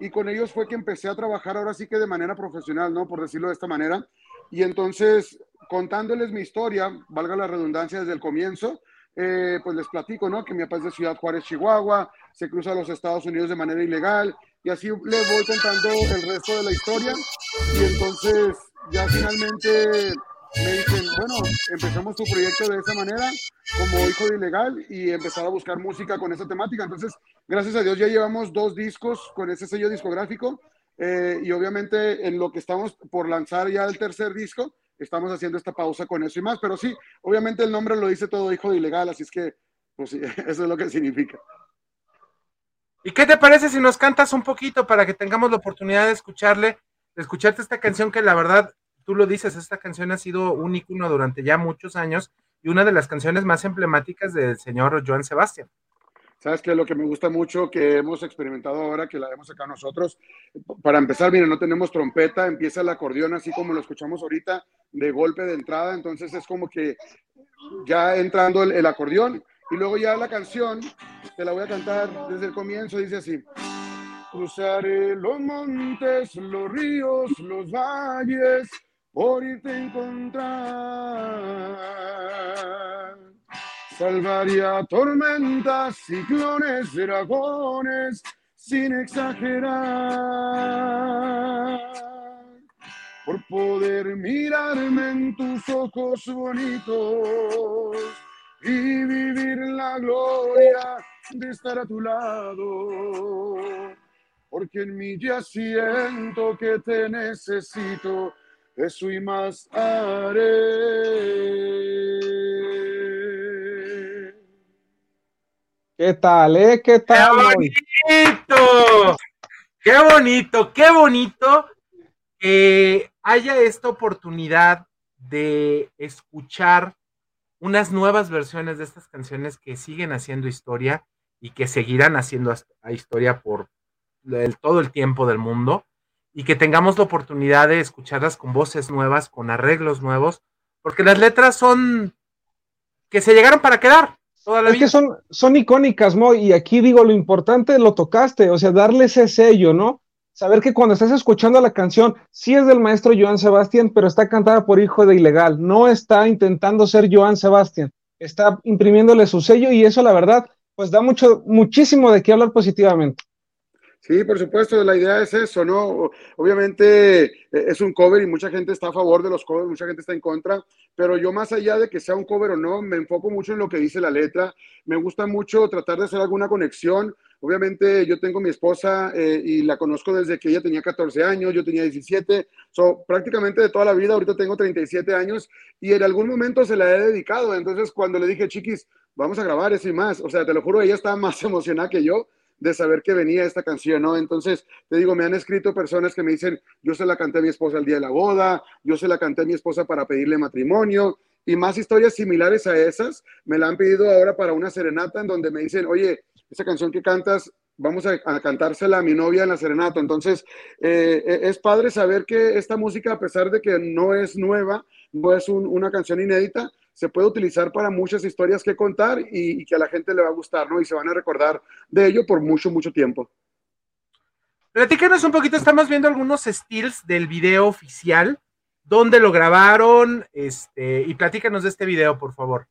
y con ellos fue que empecé a trabajar ahora sí que de manera profesional, ¿no? Por decirlo de esta manera, y entonces contándoles mi historia, valga la redundancia desde el comienzo, eh, pues les platico, ¿no? Que mi papá es de Ciudad Juárez, Chihuahua, se cruza a los Estados Unidos de manera ilegal y así les voy contando el resto de la historia y entonces ya finalmente me dicen, bueno, empezamos tu proyecto de esa manera, como hijo de ilegal, y empezar a buscar música con esa temática. Entonces, gracias a Dios ya llevamos dos discos con ese sello discográfico, eh, y obviamente en lo que estamos por lanzar ya el tercer disco, estamos haciendo esta pausa con eso y más, pero sí, obviamente el nombre lo dice todo hijo de ilegal, así es que, pues [laughs] eso es lo que significa. ¿Y qué te parece si nos cantas un poquito para que tengamos la oportunidad de escucharle, de escucharte esta canción que la verdad, tú lo dices, esta canción ha sido un ícono durante ya muchos años y una de las canciones más emblemáticas del señor Joan Sebastián. ¿Sabes qué? Lo que me gusta mucho que hemos experimentado ahora, que la hemos acá nosotros, para empezar, miren, no tenemos trompeta, empieza el acordeón así como lo escuchamos ahorita, de golpe de entrada, entonces es como que ya entrando el acordeón, y luego ya la canción, te la voy a cantar desde el comienzo, dice así. Cruzaré los montes, los ríos, los valles, por irte a encontrar. Salvaría tormentas, ciclones, dragones, sin exagerar. Por poder mirarme en tus ojos bonitos y vivir la gloria de estar a tu lado. Porque en mí ya siento que te necesito, eso y más haré. ¿Qué tal, eh? ¿Qué tal? ¡Qué bonito! ¡Qué bonito! ¡Qué bonito que haya esta oportunidad de escuchar unas nuevas versiones de estas canciones que siguen haciendo historia y que seguirán haciendo historia por todo el tiempo del mundo y que tengamos la oportunidad de escucharlas con voces nuevas, con arreglos nuevos, porque las letras son que se llegaron para quedar. Toda la es que son, son icónicas, Mo, y aquí digo, lo importante lo tocaste, o sea, darle ese sello, ¿no? saber que cuando estás escuchando la canción, sí es del maestro Joan Sebastián, pero está cantada por hijo de ilegal, no está intentando ser Joan Sebastián, está imprimiéndole su sello y eso la verdad, pues da mucho, muchísimo de qué hablar positivamente. Sí, por supuesto, la idea es eso, ¿no? Obviamente eh, es un cover y mucha gente está a favor de los covers, mucha gente está en contra, pero yo más allá de que sea un cover o no, me enfoco mucho en lo que dice la letra, me gusta mucho tratar de hacer alguna conexión. Obviamente yo tengo mi esposa eh, y la conozco desde que ella tenía 14 años, yo tenía 17, so, prácticamente de toda la vida, ahorita tengo 37 años y en algún momento se la he dedicado, entonces cuando le dije, chiquis, vamos a grabar eso y más, o sea, te lo juro, ella estaba [laughs] más emocionada que yo de saber que venía esta canción, ¿no? Entonces, te digo, me han escrito personas que me dicen, yo se la canté a mi esposa el día de la boda, yo se la canté a mi esposa para pedirle matrimonio, y más historias similares a esas me la han pedido ahora para una serenata en donde me dicen, oye, esa canción que cantas vamos a, cantársela a mi novia en la serenata. Entonces, eh, e, es padre saber que esta música, a pesar de que no es nueva, no es un, una canción inédita, se puede utilizar para muchas historias que contar y, y, que a la gente le va a gustar, ¿no? Y se van a recordar de ello por mucho, mucho tiempo. Platícanos un poquito, estamos viendo algunos stills del video oficial, dónde lo grabaron, este, y platícanos de este video, por favor.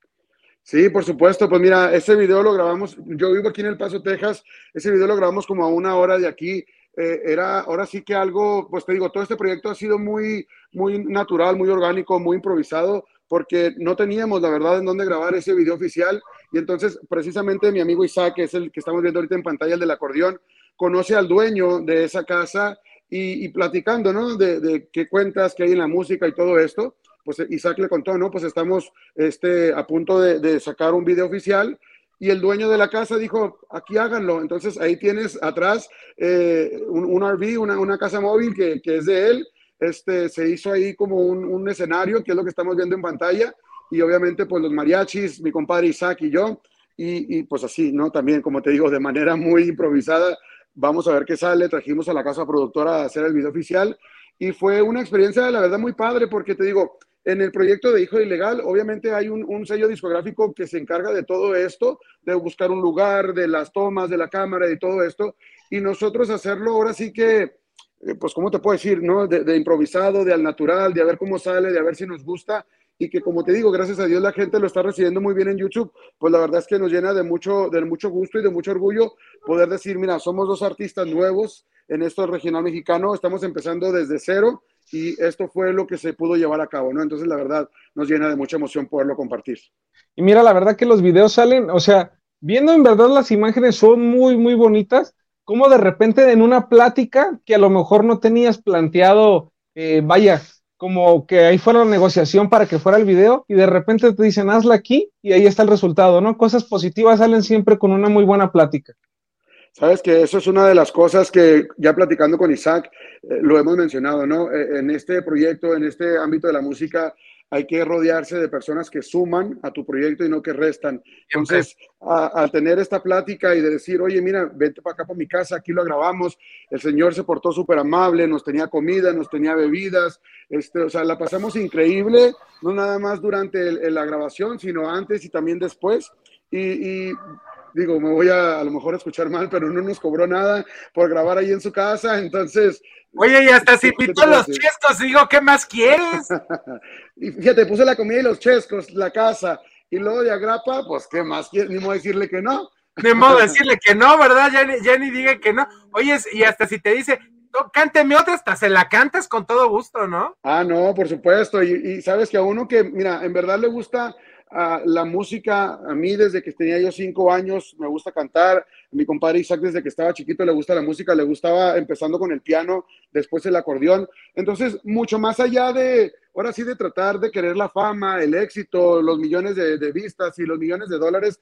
Sí, por supuesto. Pues mira, ese video lo grabamos, yo vivo aquí en El Paso, Texas, ese video lo grabamos como a una hora de aquí. Eh, era ahora sí que algo, pues te digo, todo este proyecto ha sido muy, muy natural, muy orgánico, muy improvisado, porque no teníamos la verdad en dónde grabar ese video oficial. Y entonces, precisamente mi amigo Isaac, que es el que estamos viendo ahorita en pantalla, el del acordeón, conoce al dueño de esa casa y, platicando, ¿no? De, qué cuentas que hay en la música y todo esto pues Isaac le contó, ¿no? Pues estamos este, a punto de, de, sacar un video oficial y el dueño de la casa dijo, aquí háganlo. Entonces ahí tienes atrás eh, un, un, RV, una, una casa móvil que, que, es de él. Este, se hizo ahí como un, un, escenario, que es lo que estamos viendo en pantalla. Y obviamente pues los mariachis, mi compadre Isaac y yo. Y, pues así, ¿no? También, como te digo, de manera muy improvisada. Vamos a ver qué sale. Trajimos a la casa productora a hacer el video oficial. Y fue una experiencia, la verdad, muy padre, porque te digo, en el proyecto de Hijo Ilegal, obviamente hay un, un, sello discográfico que se encarga de todo esto, de buscar un lugar, de las tomas, de la cámara y todo esto, y nosotros hacerlo ahora sí que, pues, ¿cómo te puedo decir? ¿no? De, de, improvisado, de al natural, de a ver cómo sale, de a ver si nos gusta, y que como te digo, gracias a Dios la gente lo está recibiendo muy bien en YouTube, pues la verdad es que nos llena de mucho, de mucho gusto y de mucho orgullo poder decir, mira, somos dos artistas nuevos en esto regional mexicano, estamos empezando desde cero, y esto fue lo que se pudo llevar a cabo, ¿no? Entonces, la verdad, nos llena de mucha emoción poderlo compartir. Y mira, la verdad que los videos salen, o sea, viendo en verdad las imágenes son muy, muy bonitas, como de repente en una plática que a lo mejor no tenías planteado, eh, vaya, como que ahí fuera la negociación para que fuera el video y de repente te dicen hazla aquí y ahí está el resultado, ¿no? Cosas positivas salen siempre con una muy buena plática. Sabes que eso es una de las cosas que ya platicando con Isaac eh, lo hemos mencionado, ¿no? Eh, en este proyecto, en este ámbito de la música, hay que rodearse de personas que suman a tu proyecto y no que restan. Entonces, al tener esta plática y de decir, oye, mira, vente para acá para mi casa, aquí lo grabamos, el señor se portó súper amable, nos tenía comida, nos tenía bebidas, este, o sea, la pasamos increíble, no nada más durante el, la grabación, sino antes y también después. Y, y digo, me voy a a lo mejor a escuchar mal, pero no nos cobró nada por grabar ahí en su casa, entonces... Oye, y hasta se invitó los chescos, digo, ¿qué más quieres? [laughs] y fíjate, puse la comida y los chescos, la casa, y luego de agrapa, pues, ¿qué más quieres? Ni modo decirle que no. Ni modo [laughs] decirle que no, ¿verdad? Ya, ya ni diga que no. Oye, y hasta si te dice, cánteme otra, hasta se la cantas con todo gusto, ¿no? Ah, no, por supuesto, y, y sabes que a uno que, mira, en verdad le gusta Uh, la música, a mí desde que tenía yo cinco años, me gusta cantar. Mi compadre Isaac desde que estaba chiquito le gusta la música, le gustaba empezando con el piano, después el acordeón. Entonces, mucho más allá de, ahora sí, de tratar de querer la fama, el éxito, los millones de, de vistas y los millones de dólares,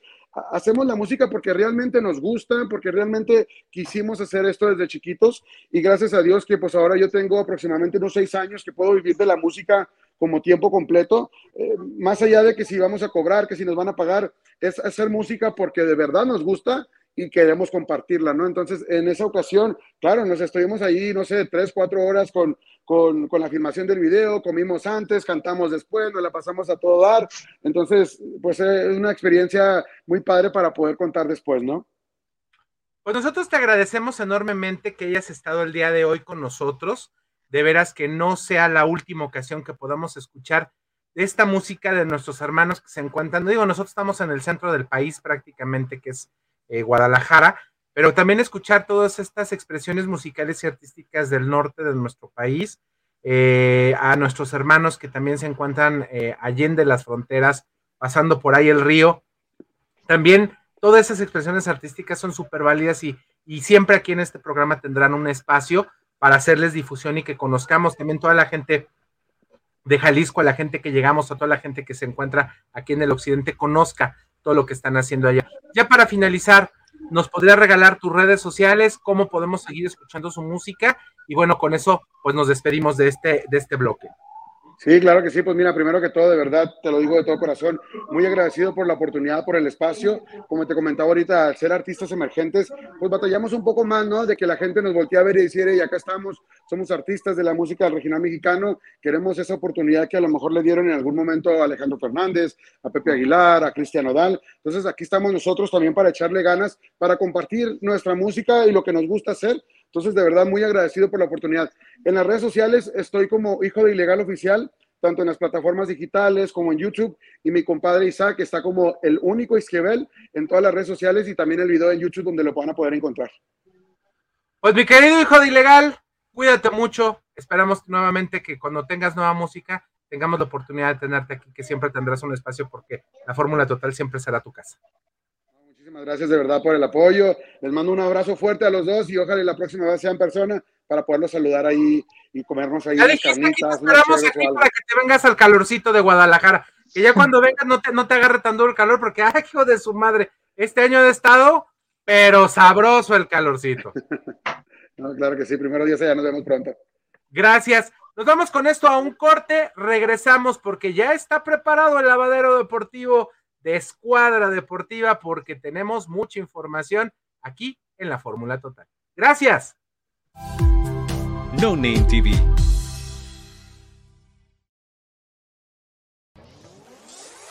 hacemos la música porque realmente nos gusta, porque realmente quisimos hacer esto desde chiquitos y gracias a Dios que pues ahora yo tengo aproximadamente unos seis años que puedo vivir de la música como tiempo completo, eh, más allá de que si vamos a cobrar, que si nos van a pagar, es hacer música porque de verdad nos gusta y queremos compartirla, ¿no? Entonces, en esa ocasión, claro, nos estuvimos ahí, no sé, tres, cuatro horas con, con, con, la filmación del video, comimos antes, cantamos después, nos la pasamos a todo dar. Entonces, pues es una experiencia muy padre para poder contar después, ¿no? Pues nosotros te agradecemos enormemente que hayas estado el día de hoy con nosotros de veras que no sea la última ocasión que podamos escuchar esta música de nuestros hermanos que se encuentran, digo, nosotros estamos en el centro del país prácticamente, que es eh, Guadalajara, pero también escuchar todas estas expresiones musicales y artísticas del norte de nuestro país, eh, a nuestros hermanos que también se encuentran eh, allende las fronteras, pasando por ahí el río. También todas esas expresiones artísticas son súper válidas y, y siempre aquí en este programa tendrán un espacio para hacerles difusión y que conozcamos también toda la gente de Jalisco, a la gente que llegamos, a toda la gente que se encuentra aquí en el occidente, conozca todo lo que están haciendo allá. Ya para finalizar, ¿nos podría regalar tus redes sociales? ¿Cómo podemos seguir escuchando su música? Y bueno, con eso, pues nos despedimos de este, de este bloque. Sí, claro que sí. Pues mira, primero que todo, de verdad, te lo digo de todo corazón, muy agradecido por la oportunidad, por el espacio. Como te comentaba ahorita, al ser artistas emergentes, pues batallamos un poco más, ¿no? De que la gente nos voltee a ver y decir, y acá estamos, somos artistas de la música regional mexicano, queremos esa oportunidad que a lo mejor le dieron en algún momento a Alejandro Fernández, a Pepe Aguilar, a Cristian Odal. Entonces aquí estamos nosotros también para echarle ganas, para compartir nuestra música y lo que nos gusta hacer. Entonces, de verdad, muy agradecido por la oportunidad. En las redes sociales estoy como Hijo de Ilegal Oficial, tanto en las plataformas digitales como en YouTube, y mi compadre Isaac está como el único Isquebel en todas las redes sociales y también el video en YouTube donde lo van a poder encontrar. Pues mi querido Hijo de Ilegal, cuídate mucho. Esperamos nuevamente que cuando tengas nueva música tengamos la oportunidad de tenerte aquí, que siempre tendrás un espacio porque la Fórmula Total siempre será tu casa. Muchísimas gracias de verdad por el apoyo. Les mando un abrazo fuerte a los dos y ojalá la próxima vez sea en persona para poderlos saludar ahí y comernos ahí Ya unas dijiste que carnitas. te esperamos aquí para que te vengas al calorcito de Guadalajara. Que ya cuando vengas no te, no te agarre tan duro el calor, porque, ay, hijo de su madre, este año de estado, pero sabroso el calorcito. [laughs] No, claro que sí, primero día ya nos vemos pronto. Gracias. Nos vamos con esto a un corte, regresamos porque ya está preparado el lavadero deportivo de Escuadra Deportiva porque tenemos mucha información aquí en la Fórmula Total. Gracias. No Name TV.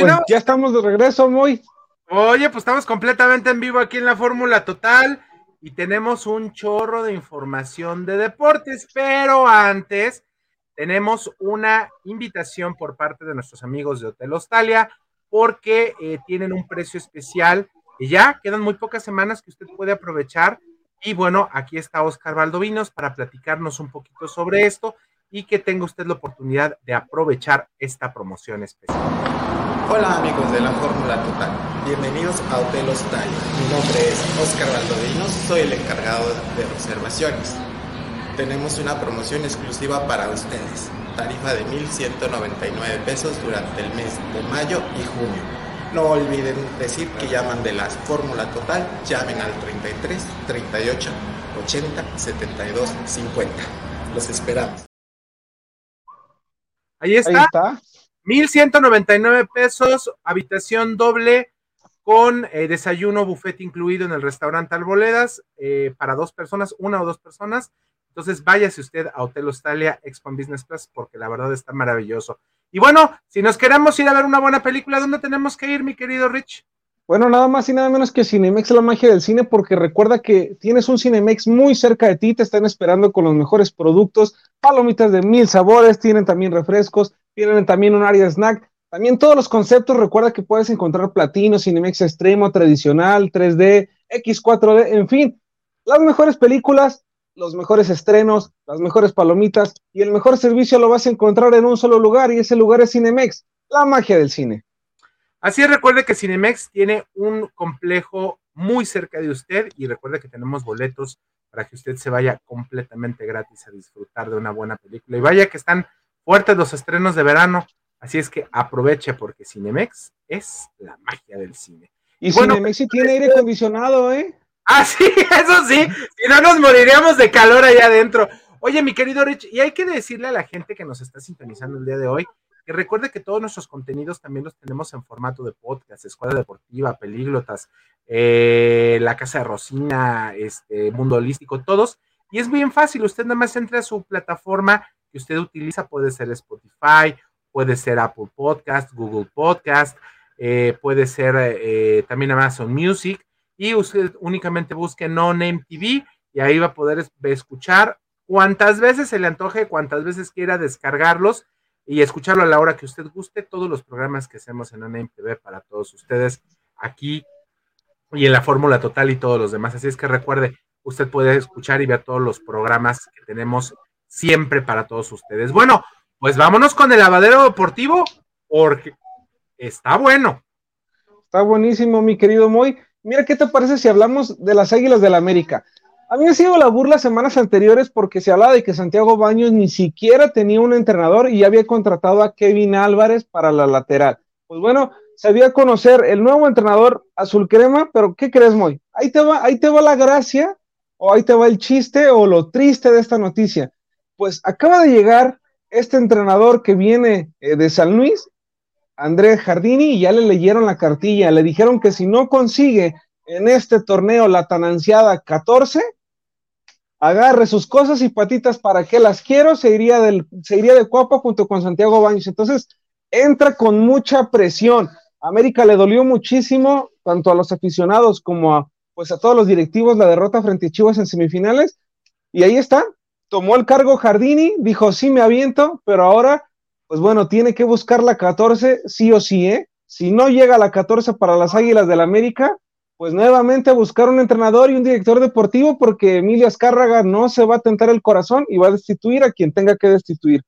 Pues ya estamos de regreso, muy. Oye, pues estamos completamente en vivo aquí en la Fórmula Total y tenemos un chorro de información de deportes, pero antes tenemos una invitación por parte de nuestros amigos de Hotel Hostalia porque eh, tienen un precio especial y ya quedan muy pocas semanas que usted puede aprovechar. Y bueno, aquí está Oscar Valdovinos para platicarnos un poquito sobre esto y que tenga usted la oportunidad de aprovechar esta promoción especial. Hola amigos de la Fórmula Total, bienvenidos a Hotel Hostal. Mi nombre es Oscar Valdovinos, soy el encargado de reservaciones. Tenemos una promoción exclusiva para ustedes, tarifa de 1.199 pesos durante el mes de mayo y junio. No olviden decir que llaman de la Fórmula Total, llamen al 33 38 80 72 50. Los esperamos. Ahí está. Ahí está. 1199 pesos, habitación doble con eh, desayuno, buffet incluido en el restaurante Alboledas eh, para dos personas, una o dos personas. Entonces váyase usted a Hotel Hostalia Expo Business Class porque la verdad está maravilloso. Y bueno, si nos queremos ir a ver una buena película, ¿dónde tenemos que ir, mi querido Rich? Bueno, nada más y nada menos que Cinemex la magia del cine, porque recuerda que tienes un Cinemex muy cerca de ti, te están esperando con los mejores productos, palomitas de mil sabores, tienen también refrescos, tienen también un área snack, también todos los conceptos, recuerda que puedes encontrar platino, Cinemex extremo, tradicional, 3D, X4D, en fin, las mejores películas, los mejores estrenos, las mejores palomitas y el mejor servicio lo vas a encontrar en un solo lugar y ese lugar es Cinemex, la magia del cine. Así es, recuerde que Cinemex tiene un complejo muy cerca de usted y recuerde que tenemos boletos para que usted se vaya completamente gratis a disfrutar de una buena película. Y vaya que están fuertes los estrenos de verano, así es que aproveche porque Cinemex es la magia del cine. Y bueno, Cinemex sí tiene aire acondicionado, ¿eh? Ah, sí, [laughs] eso sí, si no nos moriríamos de calor allá adentro. Oye, mi querido Rich, y hay que decirle a la gente que nos está sintonizando el día de hoy que recuerde que todos nuestros contenidos también los tenemos en formato de podcast, Escuela Deportiva, Pelíglotas, eh, La Casa de Rosina, este, Mundo Holístico, todos. Y es bien fácil, usted nada más entra a su plataforma que usted utiliza, puede ser Spotify, puede ser Apple Podcast, Google Podcast, eh, puede ser eh, también Amazon Music, y usted únicamente busque No Name TV y ahí va a poder escuchar cuantas veces se le antoje, cuantas veces quiera descargarlos y escucharlo a la hora que usted guste, todos los programas que hacemos en ANEM TV para todos ustedes aquí y en la Fórmula Total y todos los demás. Así es que recuerde, usted puede escuchar y ver todos los programas que tenemos siempre para todos ustedes. Bueno, pues vámonos con el lavadero deportivo porque está bueno. Está buenísimo, mi querido Moy. Mira, ¿qué te parece si hablamos de las Águilas del la América? A mí ha sido la burla semanas anteriores porque se hablaba de que Santiago Baños ni siquiera tenía un entrenador y había contratado a Kevin Álvarez para la lateral. Pues bueno, se había conocer el nuevo entrenador azul crema, pero ¿qué crees, Moy? Ahí te va, ahí te va la gracia, o ahí te va el chiste, o lo triste de esta noticia. Pues acaba de llegar este entrenador que viene eh, de San Luis, Andrés Jardini, y ya le leyeron la cartilla, le dijeron que si no consigue en este torneo la tan ansiada 14, agarre sus cosas y patitas para que las quiero, se iría, del, se iría de Cuapa junto con Santiago Baños. Entonces, entra con mucha presión. América le dolió muchísimo, tanto a los aficionados como a, pues a todos los directivos, la derrota frente a Chivas en semifinales. Y ahí está, tomó el cargo Jardini, dijo, sí me aviento, pero ahora, pues bueno, tiene que buscar la 14, sí o sí, ¿eh? Si no llega la 14 para las Águilas del América, pues nuevamente buscar un entrenador y un director deportivo porque Emilio Azcárraga no se va a tentar el corazón y va a destituir a quien tenga que destituir.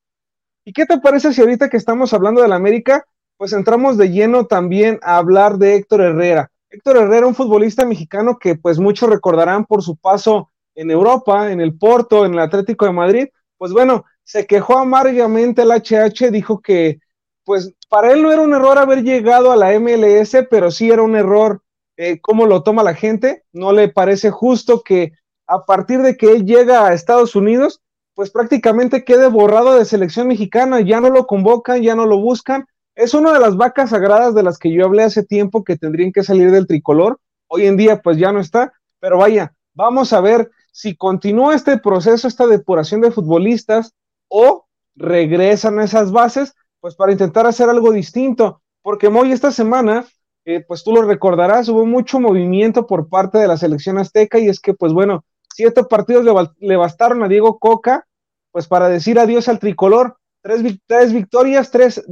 ¿Y qué te parece si ahorita que estamos hablando de la América, pues entramos de lleno también a hablar de Héctor Herrera? Héctor Herrera, un futbolista mexicano que pues muchos recordarán por su paso en Europa, en el Porto, en el Atlético de Madrid, pues bueno, se quejó amargamente el HH, dijo que pues para él no era un error haber llegado a la MLS, pero sí era un error eh, cómo lo toma la gente, no le parece justo que a partir de que él llega a Estados Unidos, pues prácticamente quede borrado de selección mexicana, ya no lo convocan, ya no lo buscan. Es una de las vacas sagradas de las que yo hablé hace tiempo que tendrían que salir del tricolor. Hoy en día pues ya no está, pero vaya, vamos a ver si continúa este proceso, esta depuración de futbolistas o regresan a esas bases, pues para intentar hacer algo distinto, porque hoy esta semana eh, pues tú lo recordarás, hubo mucho movimiento por parte de la selección azteca y es que, pues bueno, siete partidos le, bastaron a Diego Coca, pues para decir adiós al tricolor. Tres, victorias, tres,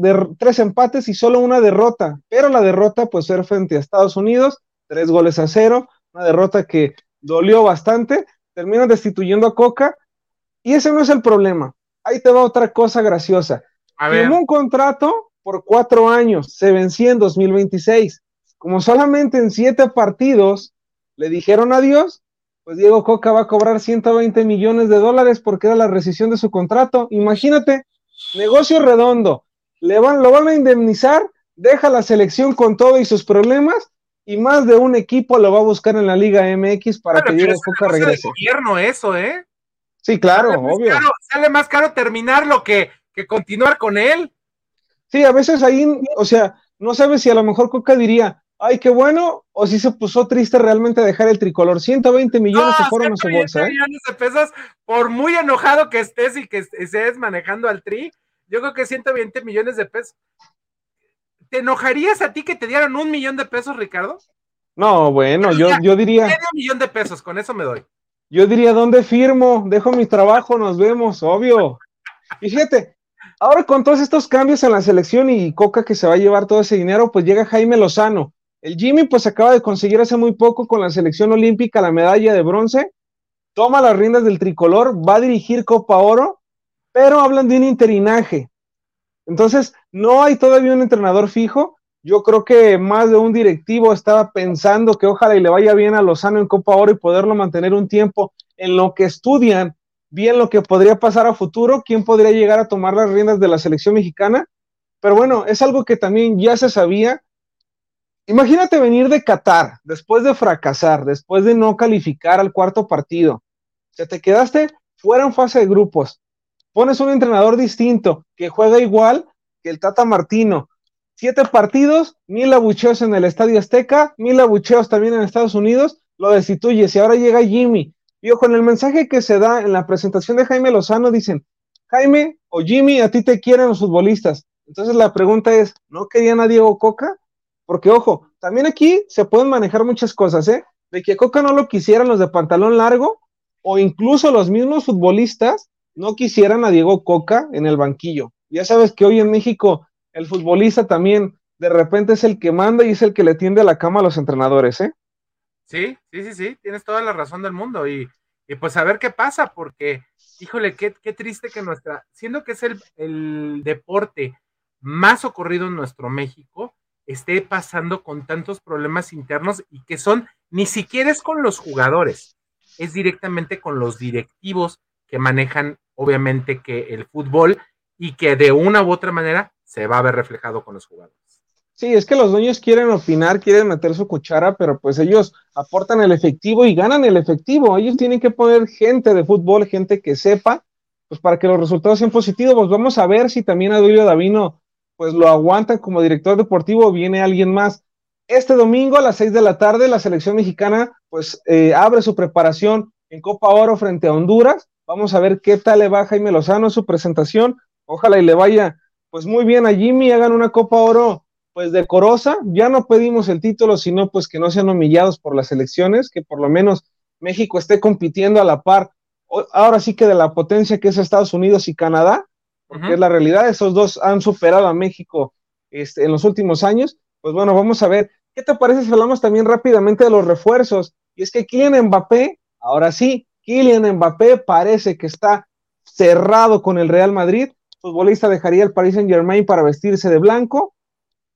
empates y solo una derrota, pero la derrota pues era frente a Estados Unidos, tres goles a cero, una derrota que dolió bastante, terminan destituyendo a Coca y ese no es el problema. Ahí te va otra cosa graciosa. Firmó un contrato por cuatro años, se vencía en 2026. Como solamente en siete partidos le dijeron adiós, pues Diego Coca va a cobrar 120 millones de dólares porque era la rescisión de su contrato. Imagínate, negocio redondo, le van, lo van a indemnizar, deja la selección con todo y sus problemas y más de un equipo lo va a buscar en la Liga MX para que Diego Coca regrese. gobierno eso, ¿eh? Sí, claro, obvio. sale más caro terminarlo que, que continuar con él. Sí, a veces ahí, o sea, no sabes si a lo mejor Coca diría, ay, qué bueno, o si se puso triste realmente dejar el tricolor. 120 millones se fueron a su bolsa. ¿eh? millones de pesos, por muy enojado que estés y que estés manejando al tri, yo creo que 120 millones de pesos. ¿Te enojarías a ti que te dieran un millón de pesos, Ricardo? No, bueno, yo, yo diría. Medio millón de pesos, con eso me doy. Yo diría, ¿dónde firmo? Dejo mi trabajo, nos vemos, obvio. Y fíjate, ahora con todos estos cambios en la selección y Coca que se va a llevar todo ese dinero, pues llega Jaime Lozano. El Jimmy pues acaba de conseguir hace muy poco con la selección olímpica la medalla de bronce, toma las riendas del tricolor, va a dirigir Copa Oro, pero hablan de un interinaje. Entonces, no hay todavía un entrenador fijo. Yo creo que más de un directivo estaba pensando que ojalá y le vaya bien a Lozano en Copa Oro y poderlo mantener un tiempo en lo que estudian bien lo que podría pasar a futuro, quién podría llegar a tomar las riendas de la selección mexicana. Pero bueno, es algo que también ya se sabía. Imagínate venir de Qatar después de fracasar, después de no calificar al cuarto partido. O sea, te quedaste fuera en fase de grupos. Pones un entrenador distinto que juega igual que el Tata Martino. Siete partidos, mil abucheos en el Estadio Azteca, mil abucheos también en Estados Unidos, lo destituyes y ahora llega Jimmy. Y ojo, en el mensaje que se da en la presentación de Jaime Lozano dicen, Jaime o Jimmy, a ti te quieren los futbolistas. Entonces la pregunta es, ¿no querían a Diego Coca? Porque ojo, también aquí se pueden manejar muchas cosas, ¿eh? De que Coca no lo quisieran los de pantalón largo o incluso los mismos futbolistas no quisieran a Diego Coca en el banquillo. Ya sabes que hoy en México el futbolista también de repente es el que manda y es el que le tiende la cama a los entrenadores, ¿eh? Sí, sí, sí, sí, tienes toda la razón del mundo y, pues a ver qué pasa, porque, híjole, qué, qué triste que nuestra, siendo que es el, el deporte más ocurrido en nuestro México, esté pasando con tantos problemas internos y que son, ni siquiera es con los jugadores, es directamente con los directivos que manejan obviamente que el fútbol y que de una u otra manera se va a ver reflejado con los jugadores. Sí, es que los dueños quieren opinar, quieren meter su cuchara, pero pues ellos aportan el efectivo y ganan el efectivo. Ellos tienen que poner gente de fútbol, gente que sepa, pues para que los resultados sean positivos. Pues vamos a ver si también a Duilio Davino pues lo aguantan como director deportivo o viene alguien más. Este domingo a las seis de la tarde la selección mexicana pues eh, abre su preparación en Copa Oro frente a Honduras Vamos a ver qué tal le va a Jaime Lozano su presentación. Ojalá y le vaya pues muy bien a Jimmy, hagan una Copa Oro pues decorosa. Ya no pedimos el título, sino pues que no sean humillados por las elecciones, que por lo menos México esté compitiendo a la par, ahora sí que de la potencia que es Estados Unidos y Canadá, porque es la realidad, esos dos han superado a México este, en los últimos años. Pues bueno, vamos a ver, ¿qué te parece si hablamos también rápidamente de los refuerzos? Y es que Kylian Mbappé, ahora sí, Kylian Mbappé parece que está cerrado con el Real Madrid. Futbolista dejaría el Paris Saint Germain para vestirse de blanco.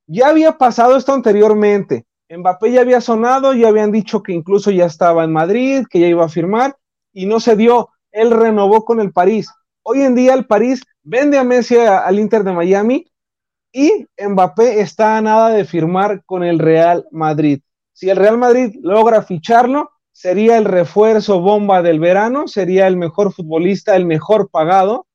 Ya había pasado esto anteriormente. Mbappé ya había sonado, ya habían dicho que incluso ya estaba en Madrid, que ya iba a firmar, y no se dio. Él renovó con el París. Hoy en día el París vende a Messi al Inter de Miami y Mbappé está a nada de firmar con el Real Madrid. Si el Real Madrid logra ficharlo, sería el refuerzo bomba del verano, sería el mejor futbolista, el mejor pagado.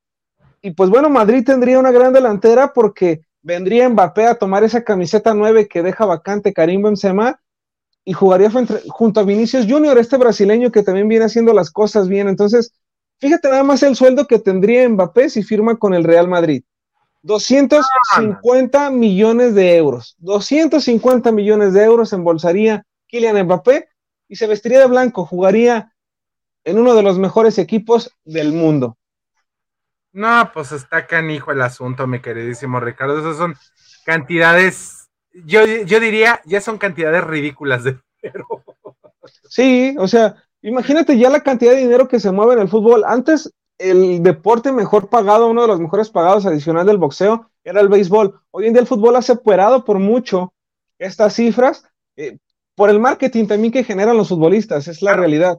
Y pues bueno, Madrid tendría una gran delantera porque vendría Mbappé a tomar esa camiseta 9 que deja vacante Karim Benzema y jugaría junto a Vinicius Junior, este brasileño que también viene haciendo las cosas bien. Entonces, fíjate nada más el sueldo que tendría Mbappé si firma con el Real Madrid. 250 millones de euros. 250 millones de euros embolsaría Kylian Mbappé y se vestiría de blanco, jugaría en uno de los mejores equipos del mundo. No, pues está canijo el asunto, mi queridísimo Ricardo. Esas son cantidades, yo, yo diría, ya son cantidades ridículas de dinero. Sí, o sea, imagínate ya la cantidad de dinero que se mueve en el fútbol. Antes, el deporte mejor pagado, uno de los mejores pagados adicional del boxeo, era el béisbol. Hoy en día el fútbol ha superado por mucho estas cifras. Eh, por el marketing también que generan los futbolistas, es la realidad.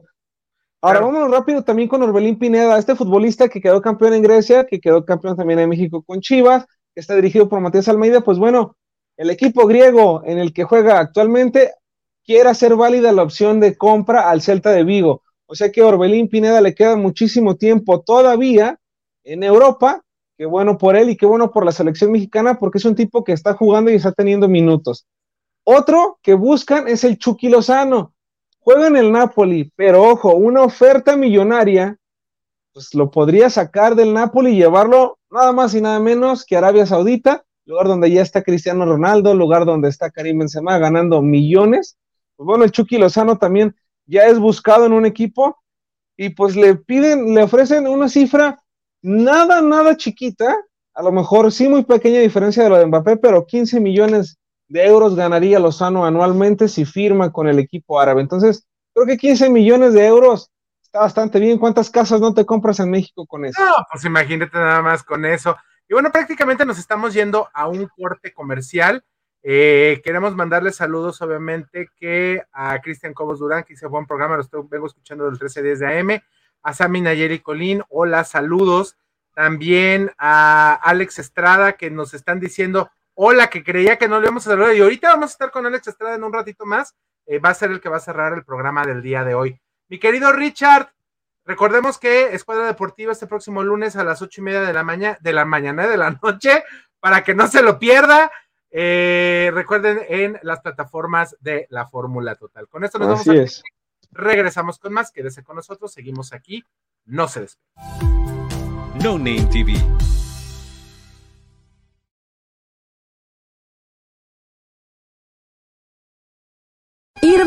Ahora vámonos rápido también con Orbelín Pineda, este futbolista que quedó campeón en Grecia, que quedó campeón también en México con Chivas, que está dirigido por Matías Almeida, pues bueno, el equipo griego en el que juega actualmente quiere hacer válida la opción de compra al Celta de Vigo. O sea que a Orbelín Pineda le queda muchísimo tiempo todavía en Europa. Qué bueno por él y qué bueno por la selección mexicana porque es un tipo que está jugando y está teniendo minutos. Otro que buscan es el Chucky Lozano. Juega en el Napoli, pero ojo, una oferta millonaria, pues lo podría sacar del Napoli y llevarlo nada más y nada menos que Arabia Saudita, lugar donde ya está Cristiano Ronaldo, lugar donde está Karim Benzema ganando millones. pues bueno, el Chucky Lozano también ya es buscado en un equipo y pues le piden, le ofrecen una cifra nada, nada chiquita, a lo mejor sí muy pequeña diferencia de lo de Mbappé, pero 15 millones de euros ganaría Lozano anualmente si firma con el equipo árabe. Entonces, creo que 15 millones de euros está bastante bien. ¿Cuántas casas no te compras en México con eso? No, pues imagínate nada más con eso. Y bueno, prácticamente nos estamos yendo a un corte comercial. Eh, queremos mandarle saludos, obviamente, que a Cristian Cobos Durán, que hizo buen programa, lo estoy, vengo escuchando del 1310 de AM, a Sami Nayeri Colín, hola, saludos. También a Alex Estrada, que nos están diciendo, hola, que creía que no le íbamos a saludar. Y ahorita vamos a estar con Alex Estrada en un ratito más. Eh, va a ser el que va a cerrar el programa del día de hoy. Mi querido Richard, recordemos que Escuadra Deportiva este próximo lunes a las ocho y media de la mañana, de la mañana de la noche, para que no se lo pierda. Eh, recuerden en las plataformas de la Fórmula Total. Con esto nos vamos a regresamos con más. Quédese con nosotros, seguimos aquí. No se despeguen. No Name TV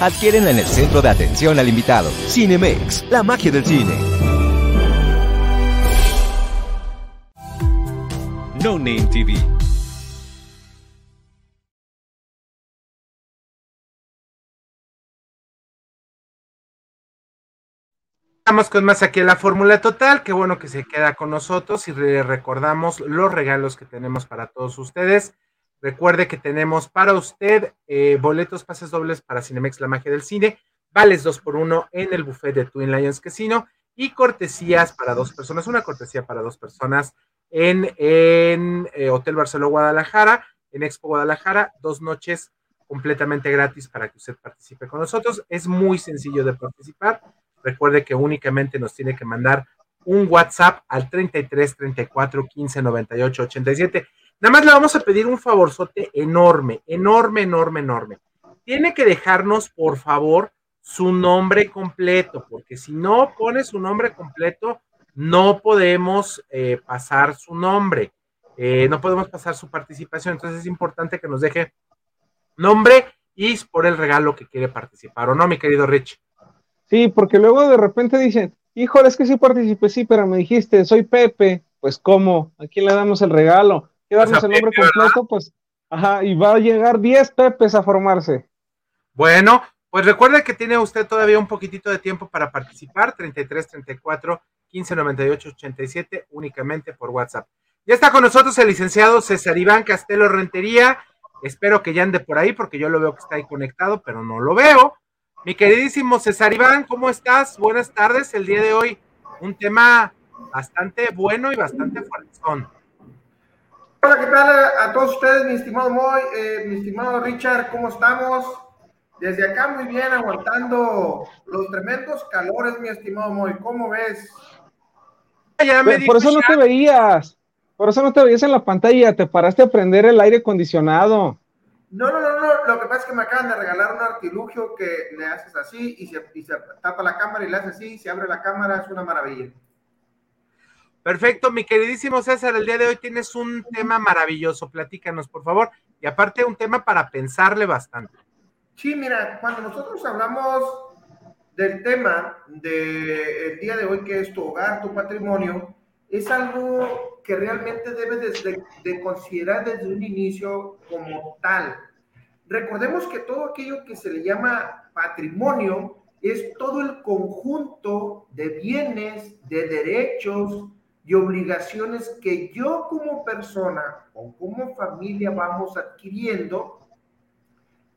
Adquieren en el centro de atención al invitado. Cinemex, la magia del cine. No Name TV. Estamos con más aquí en la Fórmula Total. Qué bueno que se queda con nosotros y le recordamos los regalos que tenemos para todos ustedes. Recuerde que tenemos para usted eh, boletos, pases dobles para Cinemex La Magia del Cine, vales dos por uno en el buffet de Twin Lions Casino y cortesías para dos personas, una cortesía para dos personas en, en eh, Hotel Barceló Guadalajara, en Expo Guadalajara, dos noches completamente gratis para que usted participe con nosotros. Es muy sencillo de participar. Recuerde que únicamente nos tiene que mandar un WhatsApp al 33 34 15 98 87 Nada más le vamos a pedir un favorzote enorme, enorme, enorme, enorme. Tiene que dejarnos, por favor, su nombre completo, porque si no pone su nombre completo, no podemos eh, pasar su nombre, eh, no podemos pasar su participación. Entonces es importante que nos deje nombre y por el regalo que quiere participar, ¿o no, mi querido Rich? Sí, porque luego de repente dicen, híjole, es que sí participé, sí, pero me dijiste, soy Pepe, pues ¿cómo? ¿A quién le damos el regalo? Darnos el nombre completo, pues, ajá, y va a llegar 10 Pepes a formarse. Bueno, pues recuerde que tiene usted todavía un poquitito de tiempo para participar, 33 34 15 98 87, únicamente por WhatsApp. Ya está con nosotros el licenciado César Iván Castelo Rentería. Espero que ya ande por ahí porque yo lo veo que está ahí conectado, pero no lo veo. Mi queridísimo César Iván, ¿cómo estás? Buenas tardes. El día de hoy un tema bastante bueno y bastante fuerte. Hola, ¿qué tal a, todos ustedes, mi estimado Moy, eh, mi estimado Richard? ¿Cómo estamos? Desde acá muy bien, aguantando los tremendos calores, mi estimado Moy. ¿Cómo ves? por eso no te veías, por eso no te veías en la pantalla, te paraste a prender el aire acondicionado. No, no, no, no, lo que pasa es que me acaban de regalar un artilugio que le haces así y se, y se tapa la cámara y le haces así, se abre la cámara, es una maravilla. Perfecto, mi queridísimo César, el día de hoy tienes un tema maravilloso, platícanos, por favor, y aparte un tema para pensarle bastante. Sí, mira, cuando nosotros hablamos del tema del día de hoy, que es tu hogar, tu patrimonio, es algo que realmente debes de, de considerar desde un inicio como tal. Recordemos que todo aquello que se le llama patrimonio es todo el conjunto de bienes, de derechos y obligaciones que yo como persona o como familia vamos adquiriendo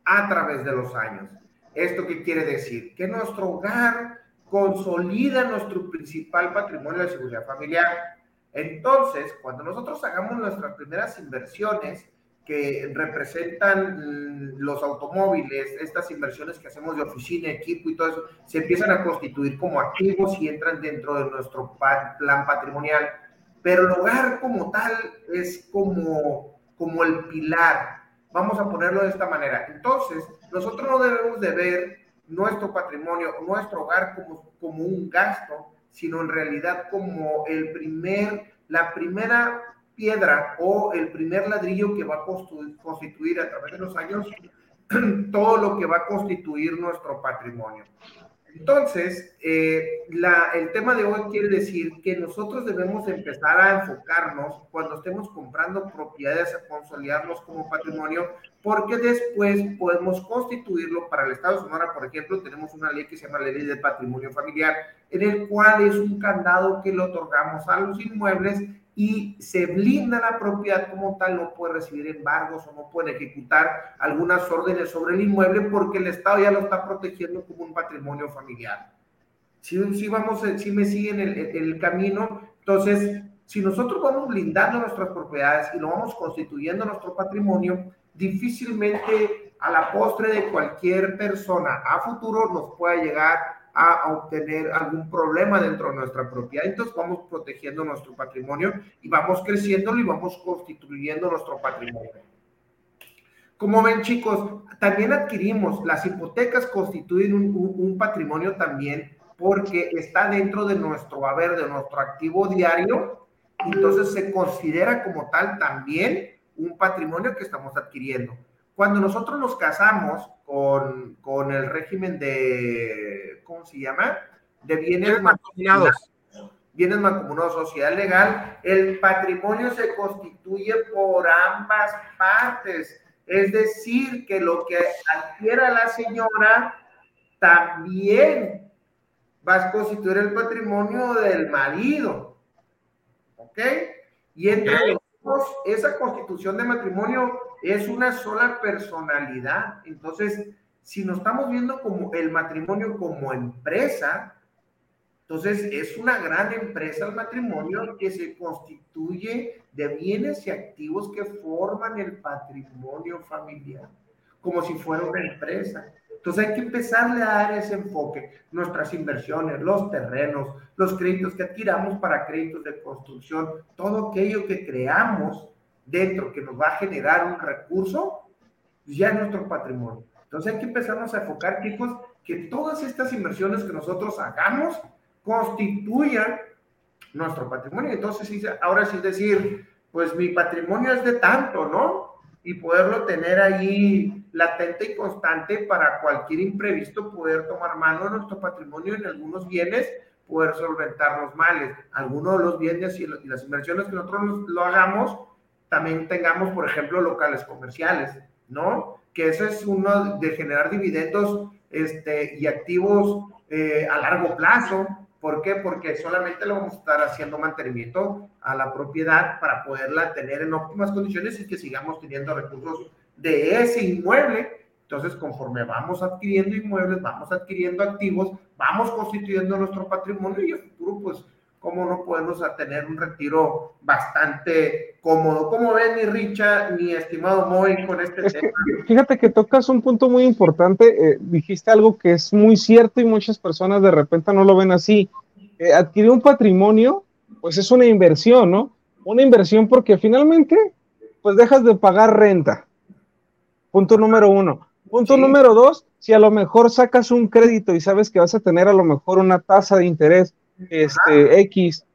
a través de los años. ¿Esto qué quiere decir? Que nuestro hogar consolida nuestro principal patrimonio de seguridad familiar. Entonces, cuando nosotros hagamos nuestras primeras inversiones, que representan mm, los automóviles, estas inversiones que hacemos de oficina, equipo y todo eso, se empiezan a constituir como activos y entran dentro de nuestro plan patrimonial. Pero el hogar como tal es como, como el pilar. Vamos a ponerlo de esta manera. Entonces, nosotros no debemos de ver nuestro patrimonio, nuestro hogar como, como un gasto, sino en realidad como el primer, la primera piedra o el primer ladrillo que va a constituir a través de los años [clears throat] todo lo que va a constituir nuestro patrimonio. Entonces, eh, la, el tema de hoy quiere decir que nosotros debemos empezar a enfocarnos cuando estemos comprando propiedades, a consolidarlos como patrimonio, porque después podemos constituirlo para el Estado de Sonora, por ejemplo, tenemos una ley que se llama Ley de Patrimonio Familiar, en el cual es un candado que le otorgamos a los inmuebles y se blinda la propiedad como tal, no puede recibir embargos o no puede ejecutar algunas órdenes sobre el inmueble porque el Estado ya lo está protegiendo como un patrimonio familiar. Si, si, vamos, si me siguen el, el, camino, entonces, si nosotros vamos blindando nuestras propiedades y lo vamos constituyendo nuestro patrimonio, difícilmente a la postre de cualquier persona a futuro nos pueda llegar a obtener algún problema dentro de nuestra propiedad. Entonces vamos protegiendo nuestro patrimonio y vamos creciendo y vamos constituyendo nuestro patrimonio. Como ven chicos, también adquirimos, las hipotecas constituyen un, un, patrimonio también porque está dentro de nuestro haber, de nuestro activo diario, entonces se considera como tal también un patrimonio que estamos adquiriendo. Cuando nosotros nos casamos con, con el régimen de, ¿cómo se llama? De bienes mancomunados. Bienes mancomunados, sociedad legal, el patrimonio se constituye por ambas partes. Es decir, que lo que adquiera la señora también va a constituir el patrimonio del marido. ¿Ok? Y entre esa constitución de matrimonio es una sola personalidad. Entonces, si nos estamos viendo como el matrimonio como empresa, entonces es una gran empresa el matrimonio que se constituye de bienes y activos que forman el patrimonio familiar, como si fuera una empresa. Entonces hay que empezarle a dar ese enfoque. Nuestras inversiones, los terrenos, los créditos que adquiramos para créditos de construcción, todo aquello que creamos dentro que nos va a generar un recurso, pues ya es nuestro patrimonio. Entonces hay que empezarnos a enfocar, chicos, que todas estas inversiones que nosotros hagamos constituyan nuestro patrimonio. Entonces, ahora sí decir, pues mi patrimonio es de tanto, ¿no? Y poderlo tener ahí latente y constante para cualquier imprevisto, poder tomar mano de nuestro patrimonio en algunos bienes, poder solventar los males. Algunos de los bienes y, las inversiones que nosotros lo hagamos, también tengamos, por ejemplo, locales comerciales, ¿no? Que eso es uno de generar dividendos este, y activos eh, a largo plazo. ¿Por qué? Porque solamente lo vamos a estar haciendo mantenimiento a la propiedad para poderla tener en óptimas condiciones y que sigamos teniendo recursos de ese inmueble. Entonces, conforme vamos adquiriendo inmuebles, vamos adquiriendo activos, vamos constituyendo nuestro patrimonio y el futuro, pues, cómo no podemos tener un retiro bastante cómodo. ¿Cómo ven, mi Richa, mi estimado Moy, con este tema? fíjate que tocas un punto muy importante. Eh, dijiste algo que es muy cierto y muchas personas de repente no lo ven así. Eh, adquirir un patrimonio, pues es una inversión, ¿no? Una inversión porque finalmente, pues dejas de pagar renta Punto número uno. Punto número dos, si a lo mejor sacas un crédito y sabes que vas a tener a lo mejor una tasa de interés este, X,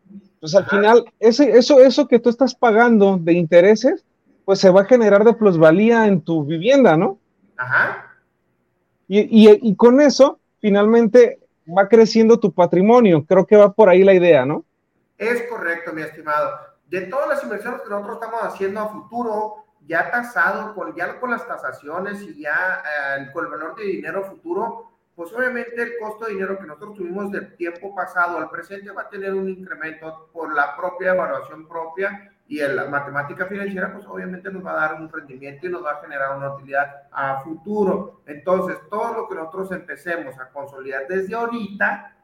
pues al final, ese, eso, eso que tú estás pagando de intereses, pues se va a generar de plusvalía en tu vivienda, ¿no? Ajá. Y, y, y con eso, finalmente, va creciendo tu patrimonio. Creo que va por ahí la idea, ¿no? Es correcto, mi estimado. De todas las inversiones que nosotros estamos haciendo a futuro, ya tasado, con, ya con las tasaciones y ya eh, con el valor de dinero futuro, pues obviamente el costo de dinero que nosotros tuvimos del tiempo pasado al presente va a tener un incremento por la propia evaluación propia y la matemática financiera, pues obviamente nos va a dar un rendimiento y nos va a generar una utilidad a futuro. Entonces, todo lo que nosotros empecemos a consolidar desde ahorita,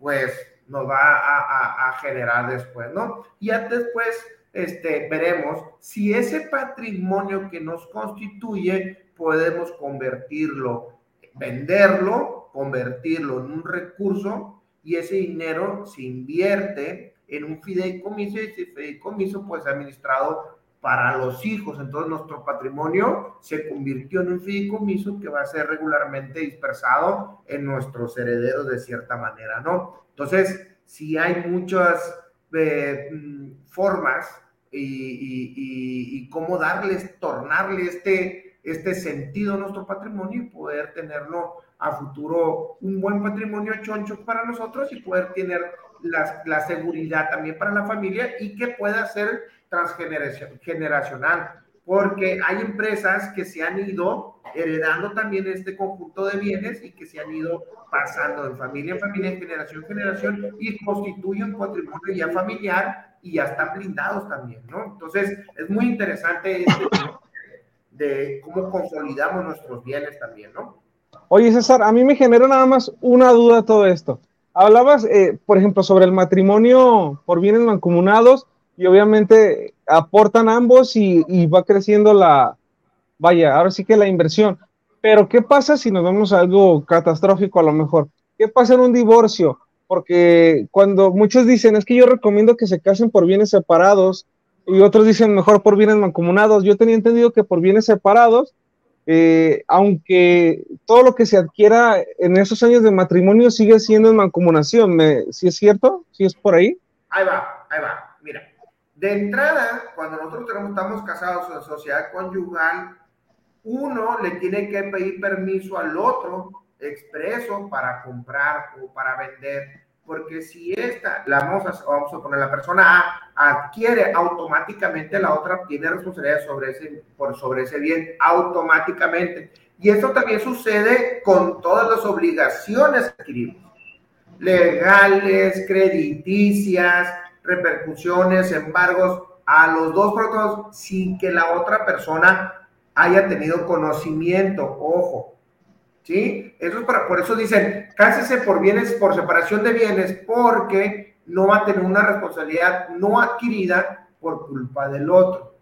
pues nos va a, a generar después, ¿no? Y después este, veremos si ese patrimonio que nos constituye podemos convertirlo, venderlo, convertirlo en un recurso y ese dinero se invierte en un fideicomiso y ese fideicomiso pues administrado para los hijos. Entonces nuestro patrimonio se convirtió en un fideicomiso que va a ser regularmente dispersado en nuestros herederos de cierta manera, ¿no? Entonces, si hay muchas eh, mm, formas y, cómo darles, tornarle este, este sentido a nuestro patrimonio y poder tenerlo a futuro un buen patrimonio choncho para nosotros y poder tener la, la seguridad también para la familia y que pueda ser transgeneracional, porque hay empresas que se han ido heredando también este conjunto de bienes y que se han ido pasando de familia en familia, en generación en generación y constituyen patrimonio ya familiar y ya están blindados también, ¿no? Entonces, es muy interesante este de cómo consolidamos nuestros bienes también, ¿no? Oye, César, a mí me genera nada más una duda todo esto. Hablabas, eh, por ejemplo, sobre el matrimonio por bienes mancomunados y obviamente aportan ambos y, y, va creciendo la, vaya, ahora sí que la inversión. Pero ¿qué pasa si nos vamos a algo catastrófico a lo mejor? ¿Qué pasa en un divorcio? porque cuando muchos dicen, es que yo recomiendo que se casen por bienes separados, y otros dicen mejor por bienes mancomunados, yo tenía entendido que por bienes separados, eh, aunque todo lo que se adquiera en esos años de matrimonio sigue siendo en mancomunación, ¿me, ¿sí es cierto? ¿Sí es por ahí? Ahí va, ahí va, mira. De entrada, cuando nosotros tenemos, estamos casados en sociedad conyugal, uno le tiene que pedir permiso al otro expreso para comprar o para vender, porque si esta, la vamos a, vamos a poner la persona A, adquiere automáticamente, la otra tiene responsabilidad sobre ese, por, sobre ese bien automáticamente. Y esto también sucede con todas las obligaciones que adquirimos, legales, crediticias, repercusiones, embargos, a los dos productos sin que la otra persona haya tenido conocimiento. Ojo, ¿sí? Eso es para, por eso dicen, cásese por bienes, por separación de bienes, porque no va a tener una responsabilidad no adquirida por culpa del otro.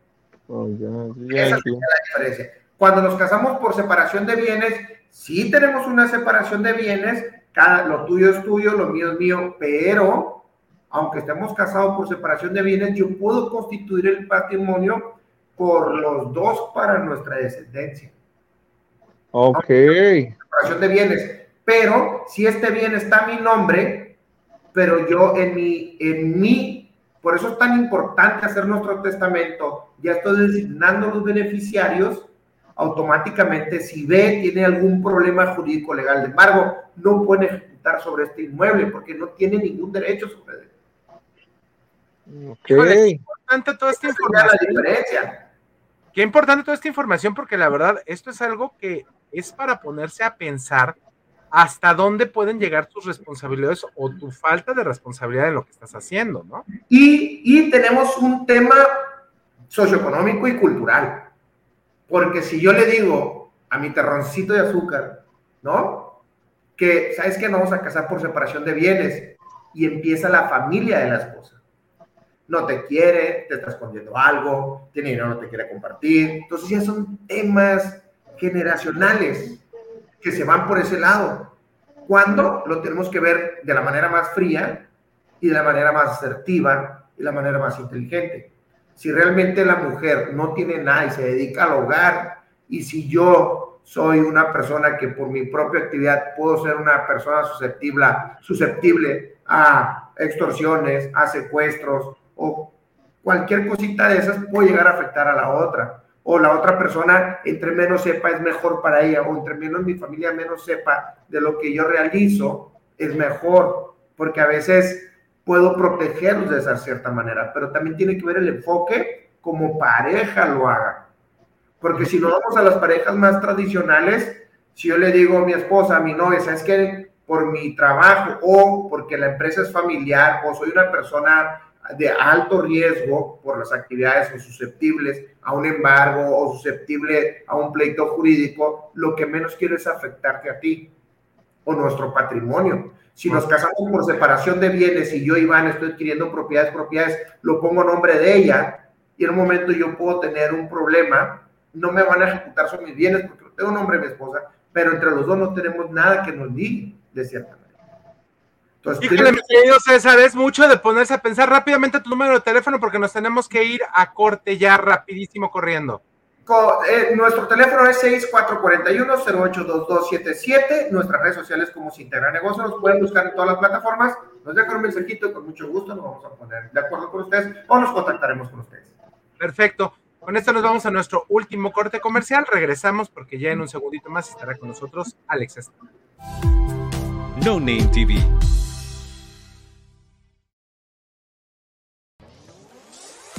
Oh, Esa es la diferencia. Cuando nos casamos por separación de bienes, sí tenemos una separación de bienes, cada, lo tuyo es tuyo, lo mío es mío, pero aunque estemos casados por separación de bienes, yo puedo constituir el patrimonio por los dos para nuestra descendencia. Ok. Separación de bienes. Pero si este bien está a mi nombre, pero yo en mi, en mi, por eso es tan importante hacer nuestro testamento, ya estoy designando los beneficiarios, automáticamente si ve tiene algún problema jurídico legal, de embargo, no puede ejecutar sobre este inmueble porque no tiene ningún derecho sobre él. Ok. Qué importante toda esta información. La diferencia. Qué importante toda esta información porque la verdad esto es algo que es para ponerse a pensar hasta dónde pueden llegar tus responsabilidades o tu falta de responsabilidad en lo que estás haciendo, ¿no? Y, y tenemos un tema socioeconómico y cultural, porque si yo le digo a mi terroncito de azúcar, ¿no? Que, ¿sabes que No vamos a casar por separación de bienes y empieza la familia de la esposa. No te quiere, te está escondiendo algo, tiene dinero, no te quiere compartir. Entonces ya son temas generacionales que se van por ese lado. Cuando lo tenemos que ver de la manera más fría y de la manera más asertiva y la manera más inteligente. Si realmente la mujer no tiene nada y se dedica al hogar, y si yo soy una persona que por mi propia actividad puedo ser una persona susceptible, susceptible a extorsiones, a secuestros o cualquier cosita de esas puede llegar a afectar a la otra. O la otra persona, entre menos sepa, es mejor para ella. O entre menos mi familia menos sepa de lo que yo realizo, es mejor. Porque a veces puedo protegerlos de esa cierta manera. Pero también tiene que ver el enfoque como pareja lo haga. Porque si no vamos a las parejas más tradicionales, si yo le digo a mi esposa, a mi novia, ¿sabes qué? Por mi trabajo o porque la empresa es familiar o soy una persona de alto riesgo por las actividades o susceptibles a un embargo o susceptible a un pleito jurídico, lo que menos quiero es afectarte a ti o nuestro patrimonio. Si nos casamos por separación de bienes y yo, Iván, estoy adquiriendo propiedades, propiedades, lo pongo a nombre de ella y en un momento yo puedo tener un problema, no me van a ejecutar sobre mis bienes porque tengo nombre de mi esposa, pero entre los dos no tenemos nada que nos diga, de cierta manera. Entonces, Híjole, mi querido César, es mucho de ponerse a pensar rápidamente tu número de teléfono porque nos tenemos que ir a corte ya rapidísimo corriendo. Eh, nuestro teléfono es 6441-082277. Nuestras redes sociales como Se Integra Negocio nos pueden buscar en todas las plataformas. Nos dejan un mensajito y con mucho gusto nos vamos a poner de acuerdo con ustedes o nos contactaremos con ustedes. Perfecto. Con esto nos vamos a nuestro último corte comercial. Regresamos porque ya en un segundito más estará con nosotros Alex No Name TV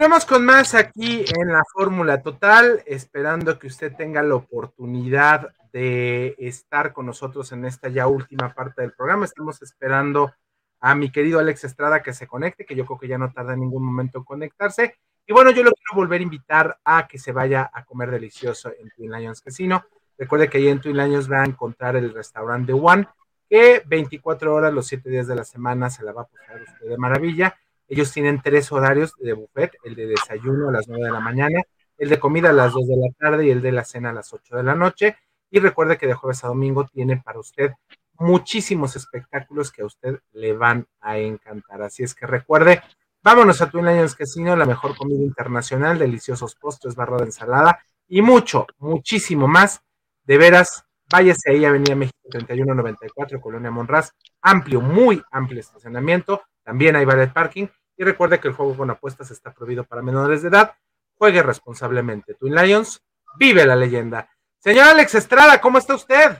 Vamos con más aquí en la Fórmula Total, esperando que usted tenga la oportunidad de estar con nosotros en esta ya última parte del programa. Estamos esperando a mi querido Alex Estrada que se conecte, que yo creo que ya no tarda en ningún momento en conectarse. Y bueno, yo lo quiero volver a invitar a que se vaya a comer delicioso en Twin Lions Casino. Recuerde que ahí en Twin Lions va a encontrar el restaurante One, que 24 horas los 7 días de la semana se la va a pasar usted de maravilla ellos tienen tres horarios de buffet, el de desayuno a las 9 de la mañana, el de comida a las 2 de la tarde y el de la cena a las 8 de la noche. Y recuerde que de jueves a domingo tienen para usted muchísimos espectáculos que a usted le van a encantar. Así es que recuerde, vámonos a Twin Lions Casino, la mejor comida internacional, deliciosos postres, barra de ensalada y mucho, muchísimo más. De veras, váyase ahí, Avenida México 3194, Colonia Monraz, amplio, muy amplio estacionamiento. También hay ballet parking y recuerde que el juego con apuestas está prohibido para menores de edad. Juegue responsablemente. Twin Lions, vive la leyenda. Señor Alex Estrada, ¿cómo está usted?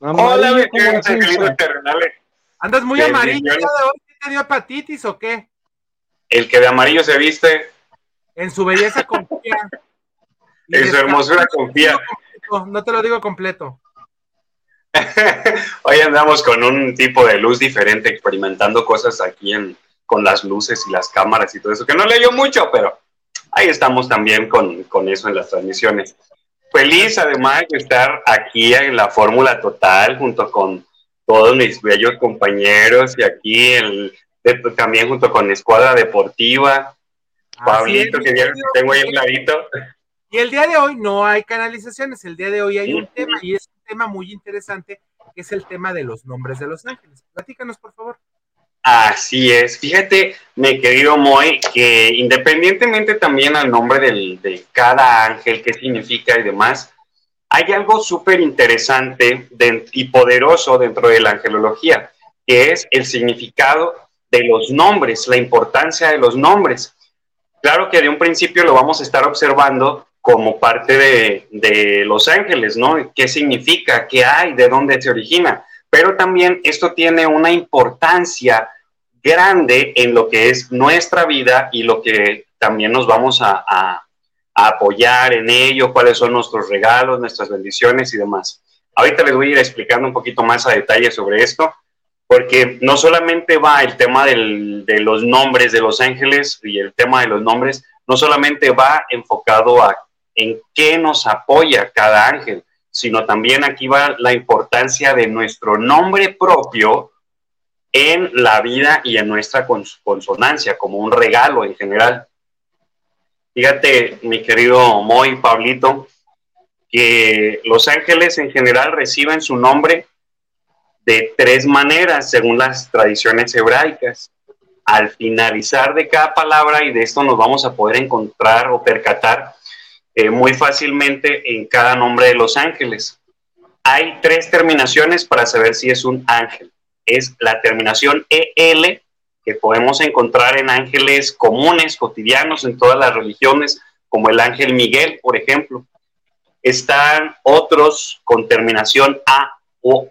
Hola, mi querido terrenales. Andas muy amarillo de hoy. ¿Te dio hepatitis o qué? El que de amarillo se viste. En su belleza confía. [laughs] en su hermosura confía. No te lo digo completo. [laughs] Hoy andamos con un tipo de luz diferente, experimentando cosas aquí en, con las luces y las cámaras y todo eso, que no leyó mucho, pero ahí estamos también con, con eso en las transmisiones. Feliz además de estar aquí en la Fórmula Total junto con todos mis bellos compañeros y aquí el, también junto con la Escuadra Deportiva. Pablito, que ya tengo ahí un ladito. Y el día de hoy no hay canalizaciones, el día de hoy hay un tema y es un tema muy interesante, que es el tema de los nombres de los ángeles. Platícanos, por favor. Así es. Fíjate, mi querido Moy, que independientemente también al nombre de cada ángel, qué significa y demás, hay algo súper interesante y poderoso dentro de la angelología, que es el significado de los nombres, la importancia de los nombres. Claro que de un principio lo vamos a estar observando como parte de, de los ángeles, ¿no? ¿Qué significa? ¿Qué hay? ¿De dónde se origina? Pero también esto tiene una importancia grande en lo que es nuestra vida y lo que también nos vamos a, apoyar en ello, cuáles son nuestros regalos, nuestras bendiciones y demás. Ahorita les voy a ir explicando un poquito más a detalle sobre esto, porque no solamente va el tema del, de los nombres de los ángeles y el tema de los nombres, no solamente va enfocado a en qué nos apoya cada ángel, sino también aquí va la importancia de nuestro nombre propio en la vida y en nuestra consonancia, como un regalo en general. Fíjate, mi querido Moy, Pablito, que los ángeles en general reciben su nombre de tres maneras, según las tradiciones hebraicas. Al finalizar de cada palabra, y de esto nos vamos a poder encontrar o percatar, eh, muy fácilmente en cada nombre de los ángeles. Hay tres terminaciones para saber si es un ángel. Es la terminación EL, que podemos encontrar en ángeles comunes, cotidianos, en todas las religiones, como el ángel Miguel, por ejemplo. Están otros con terminación A o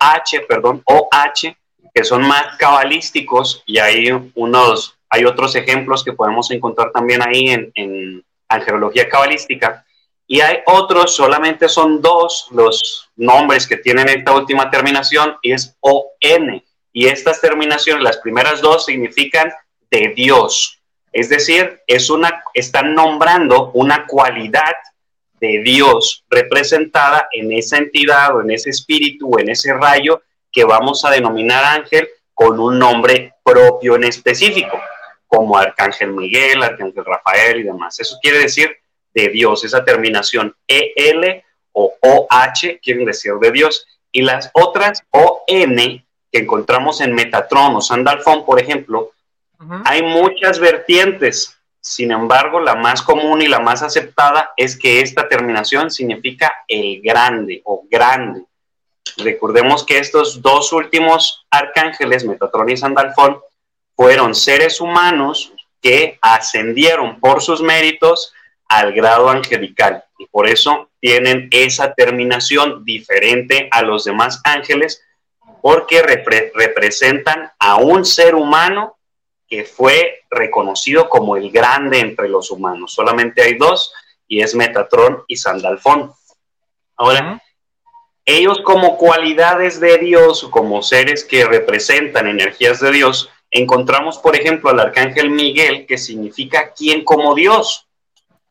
perdón, OH, que son más cabalísticos y hay unos, hay otros ejemplos que podemos encontrar también ahí en, en angelología cabalística y hay otros, solamente son dos los nombres que tienen esta última terminación y es ON. Y estas terminaciones, las primeras dos, significan de Dios. Es decir, es una, están nombrando una cualidad de Dios representada en esa entidad o en ese espíritu o en ese rayo que vamos a denominar ángel con un nombre propio en específico, como Arcángel Miguel, Arcángel Rafael y demás. Eso quiere decir de Dios, esa terminación EL o OH quieren decir de Dios, y las otras ON que encontramos en Metatron o Sandalfón, por ejemplo, hay muchas vertientes. Sin embargo, la más común y la más aceptada es que esta terminación significa el grande o grande. Recordemos que estos dos últimos arcángeles, Metatron y Sandalfón, fueron seres humanos que ascendieron por sus méritos al grado angelical y por eso tienen esa terminación diferente a los demás ángeles porque representan a un ser humano que fue reconocido como el grande entre los humanos. Solamente hay dos y es Metatron y Sandalfón. Ahora, ellos como cualidades de Dios, como seres que representan energías de Dios, encontramos, por ejemplo, al arcángel Miguel, que significa quien como Dios.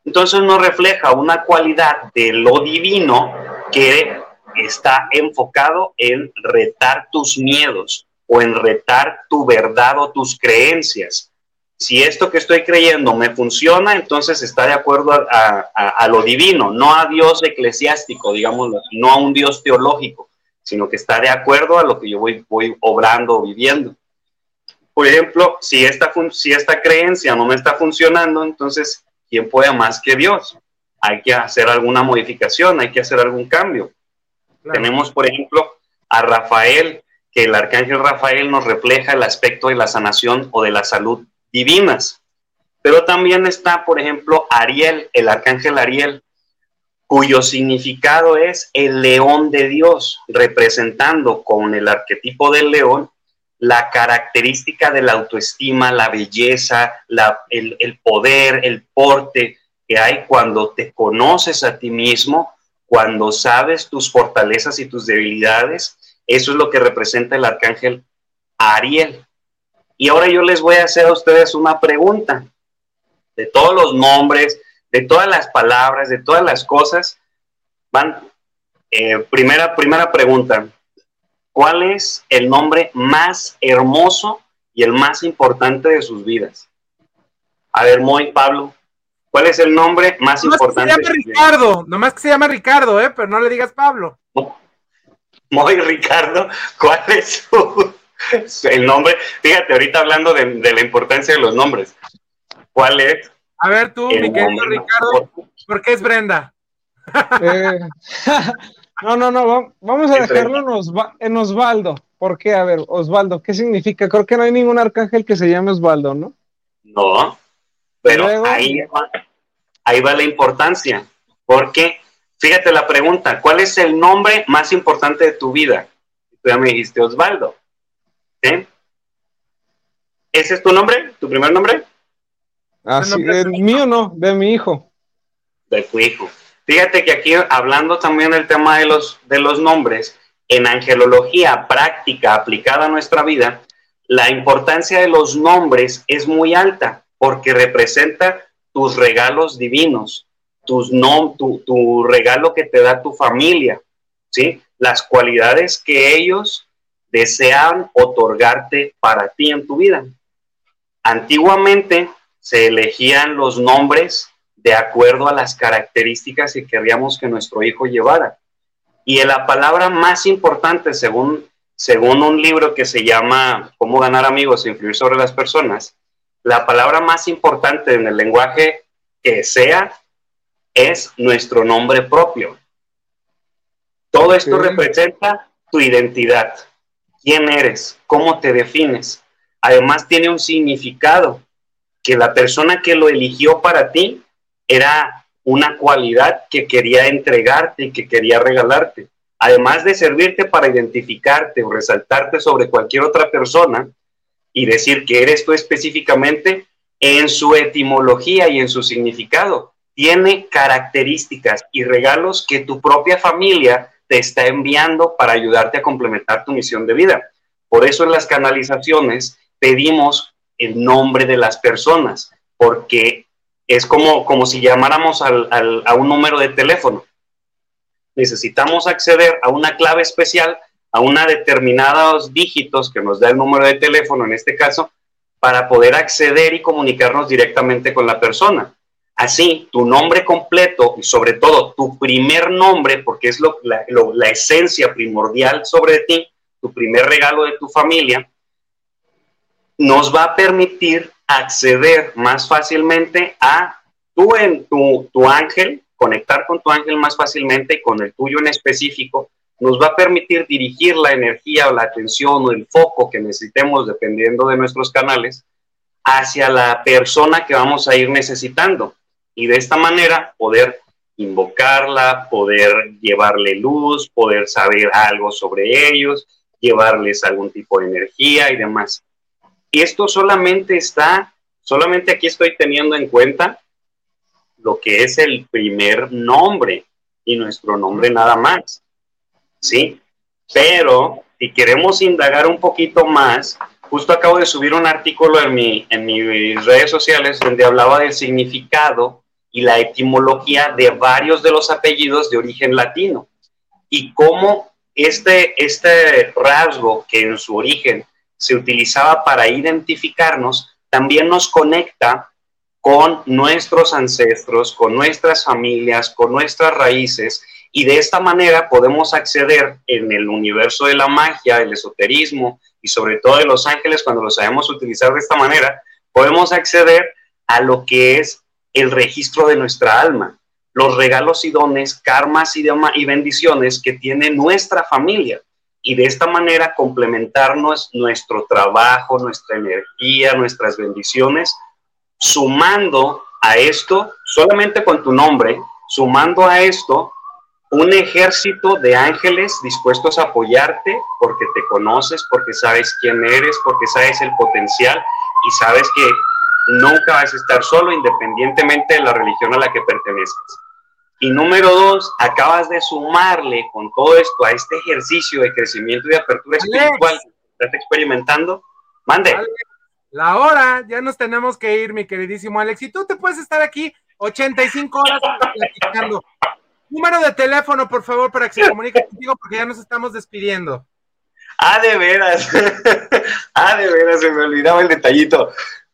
Entonces nos refleja una cualidad de lo divino que está enfocado en retar tus miedos o en retar tu verdad o tus creencias. Si esto que estoy creyendo me funciona, entonces está de acuerdo a, lo divino, no a Dios eclesiástico, digámoslo, no a un Dios teológico, sino que está de acuerdo a lo que yo voy, voy obrando o viviendo. Por ejemplo, si esta, si esta creencia no me está funcionando, entonces ¿quién puede más que Dios? Hay que hacer alguna modificación, hay que hacer algún cambio. Tenemos, por ejemplo, a Rafael, que el arcángel Rafael nos refleja el aspecto de la sanación o de la salud divinas. Pero también está, por ejemplo, Ariel, el arcángel Ariel, cuyo significado es el león de Dios, representando con el arquetipo del león la característica de la autoestima, la belleza, el, poder, el porte que hay cuando te conoces a ti mismo, cuando sabes tus fortalezas y tus debilidades Eso es lo que representa el arcángel Ariel. Y ahora yo les voy a hacer a ustedes una pregunta. De todos los nombres, de todas las palabras, de todas las cosas, van. Eh, primera, primera pregunta. ¿Cuál es el nombre más hermoso y el más importante de sus vidas? A ver, Moy, Pablo, ¿cuál es el nombre más importante? Se llama Ricardo, nomás que se llama Ricardo, ¿eh? pero no le digas Pablo. Moy, Ricardo, ¿cuál es el nombre? Fíjate, ahorita hablando de, la importancia de los nombres. ¿Cuál es? A ver tú, mi querido Ricardo, ¿por qué es Brenda? Eh, [laughs] no, no, no, vamos a dejarlo en, Osvaldo. ¿Por qué? A ver, Osvaldo, ¿qué significa? Creo que no hay ningún arcángel que se llame Osvaldo, ¿no? No, pero ahí, va, ahí va la importancia, porque fíjate la pregunta, ¿cuál es el nombre más importante de tu vida? Tú ya me dijiste Osvaldo. ¿Ese es tu nombre? ¿Tu primer nombre? Ah, sí, el mío no, de mi hijo. De tu hijo. Fíjate que aquí, hablando también del tema de los, de los nombres, en angelología práctica aplicada a nuestra vida, la importancia de los nombres es muy alta porque representa tus regalos divinos, tus tu, tu regalo que te da tu familia, ¿sí? Las cualidades que ellos desean otorgarte para ti en tu vida. Antiguamente se elegían los nombres de acuerdo a las características que queríamos que nuestro hijo llevara. Y la palabra más importante, según, según un libro que se llama Cómo ganar amigos e influir sobre las personas, la palabra más importante en el lenguaje que sea es nuestro nombre propio. Todo esto representa tu identidad, quién eres, cómo te defines. Además tiene un significado que la persona que lo eligió para ti era una cualidad que quería entregarte y que quería regalarte. Además de servirte para identificarte o resaltarte sobre cualquier otra persona y decir que eres tú específicamente, en su etimología y en su significado, tiene características y regalos que tu propia familia te está enviando para ayudarte a complementar tu misión de vida. Por eso en las canalizaciones pedimos el nombre de las personas, porque es como, como si llamáramos a un número de teléfono. Necesitamos acceder a una clave especial, a una determinados dígitos que nos da el número de teléfono en este caso, para poder acceder y comunicarnos directamente con la persona. Así, tu nombre completo y sobre todo tu primer nombre, porque es la, la esencia primordial sobre ti, tu primer regalo de tu familia, nos va a permitir acceder más fácilmente a tú en tu, tu ángel, conectar con tu ángel más fácilmente y con el tuyo en específico, nos va a permitir dirigir la energía o la atención o el foco que necesitemos dependiendo de nuestros canales hacia la persona que vamos a ir necesitando. Y de esta manera poder invocarla, poder llevarle luz, poder saber algo sobre ellos, llevarles algún tipo de energía y demás. Y esto solamente está, solamente aquí estoy teniendo en cuenta lo que es el primer nombre y nuestro nombre nada más. ¿Sí? Pero si queremos indagar un poquito más, justo acabo de subir un artículo en, mi, en mis redes sociales donde hablaba del significado y la etimología de varios de los apellidos de origen latino y cómo este, este rasgo que en su origen se utilizaba para identificarnos, también nos conecta con nuestros ancestros, con nuestras familias, con nuestras raíces, y de esta manera podemos acceder en el universo de la magia, el esoterismo y sobre todo de los ángeles, cuando lo sabemos utilizar de esta manera, podemos acceder a lo que es el registro de nuestra alma, los regalos y dones, karmas y, y bendiciones que tiene nuestra familia y de esta manera complementarnos nuestro trabajo, nuestra energía, nuestras bendiciones, sumando a esto, solamente con tu nombre, sumando a esto un ejército de ángeles dispuestos a apoyarte porque te conoces, porque sabes quién eres, porque sabes el potencial y sabes que nunca vas a estar solo independientemente de la religión a la que pertenezcas. Y número dos, acabas de sumarle con todo esto a este ejercicio de crecimiento y de apertura espiritual que estás experimentando. Mande. La hora, ya nos tenemos que ir, mi queridísimo Alex. Y tú te puedes estar aquí 85 horas platicando. Número de teléfono, por favor, para que se comunique contigo, porque ya nos estamos despidiendo. Ah, de veras. [laughs] ah, de veras, se me olvidaba el detallito.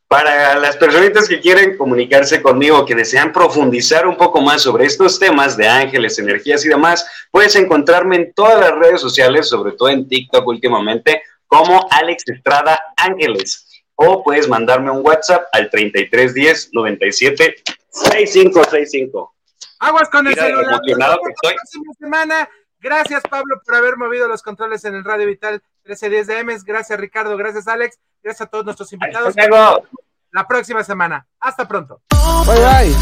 Para las personitas que quieren comunicarse conmigo, que desean profundizar un poco más sobre estos temas de ángeles, energías y demás, puedes encontrarme en todas las redes sociales, sobre todo en TikTok últimamente, como Alex Estrada Ángeles. O puedes mandarme un WhatsApp al 3310 97 6565. Aguas con el Mira, celular. emocionado que semana. Gracias, Pablo, por haber movido los controles en el Radio Vital 1310 de MS. Gracias, Ricardo. Gracias, Alex. Gracias a todos nuestros invitados. La próxima semana. Hasta pronto. Bye, bye.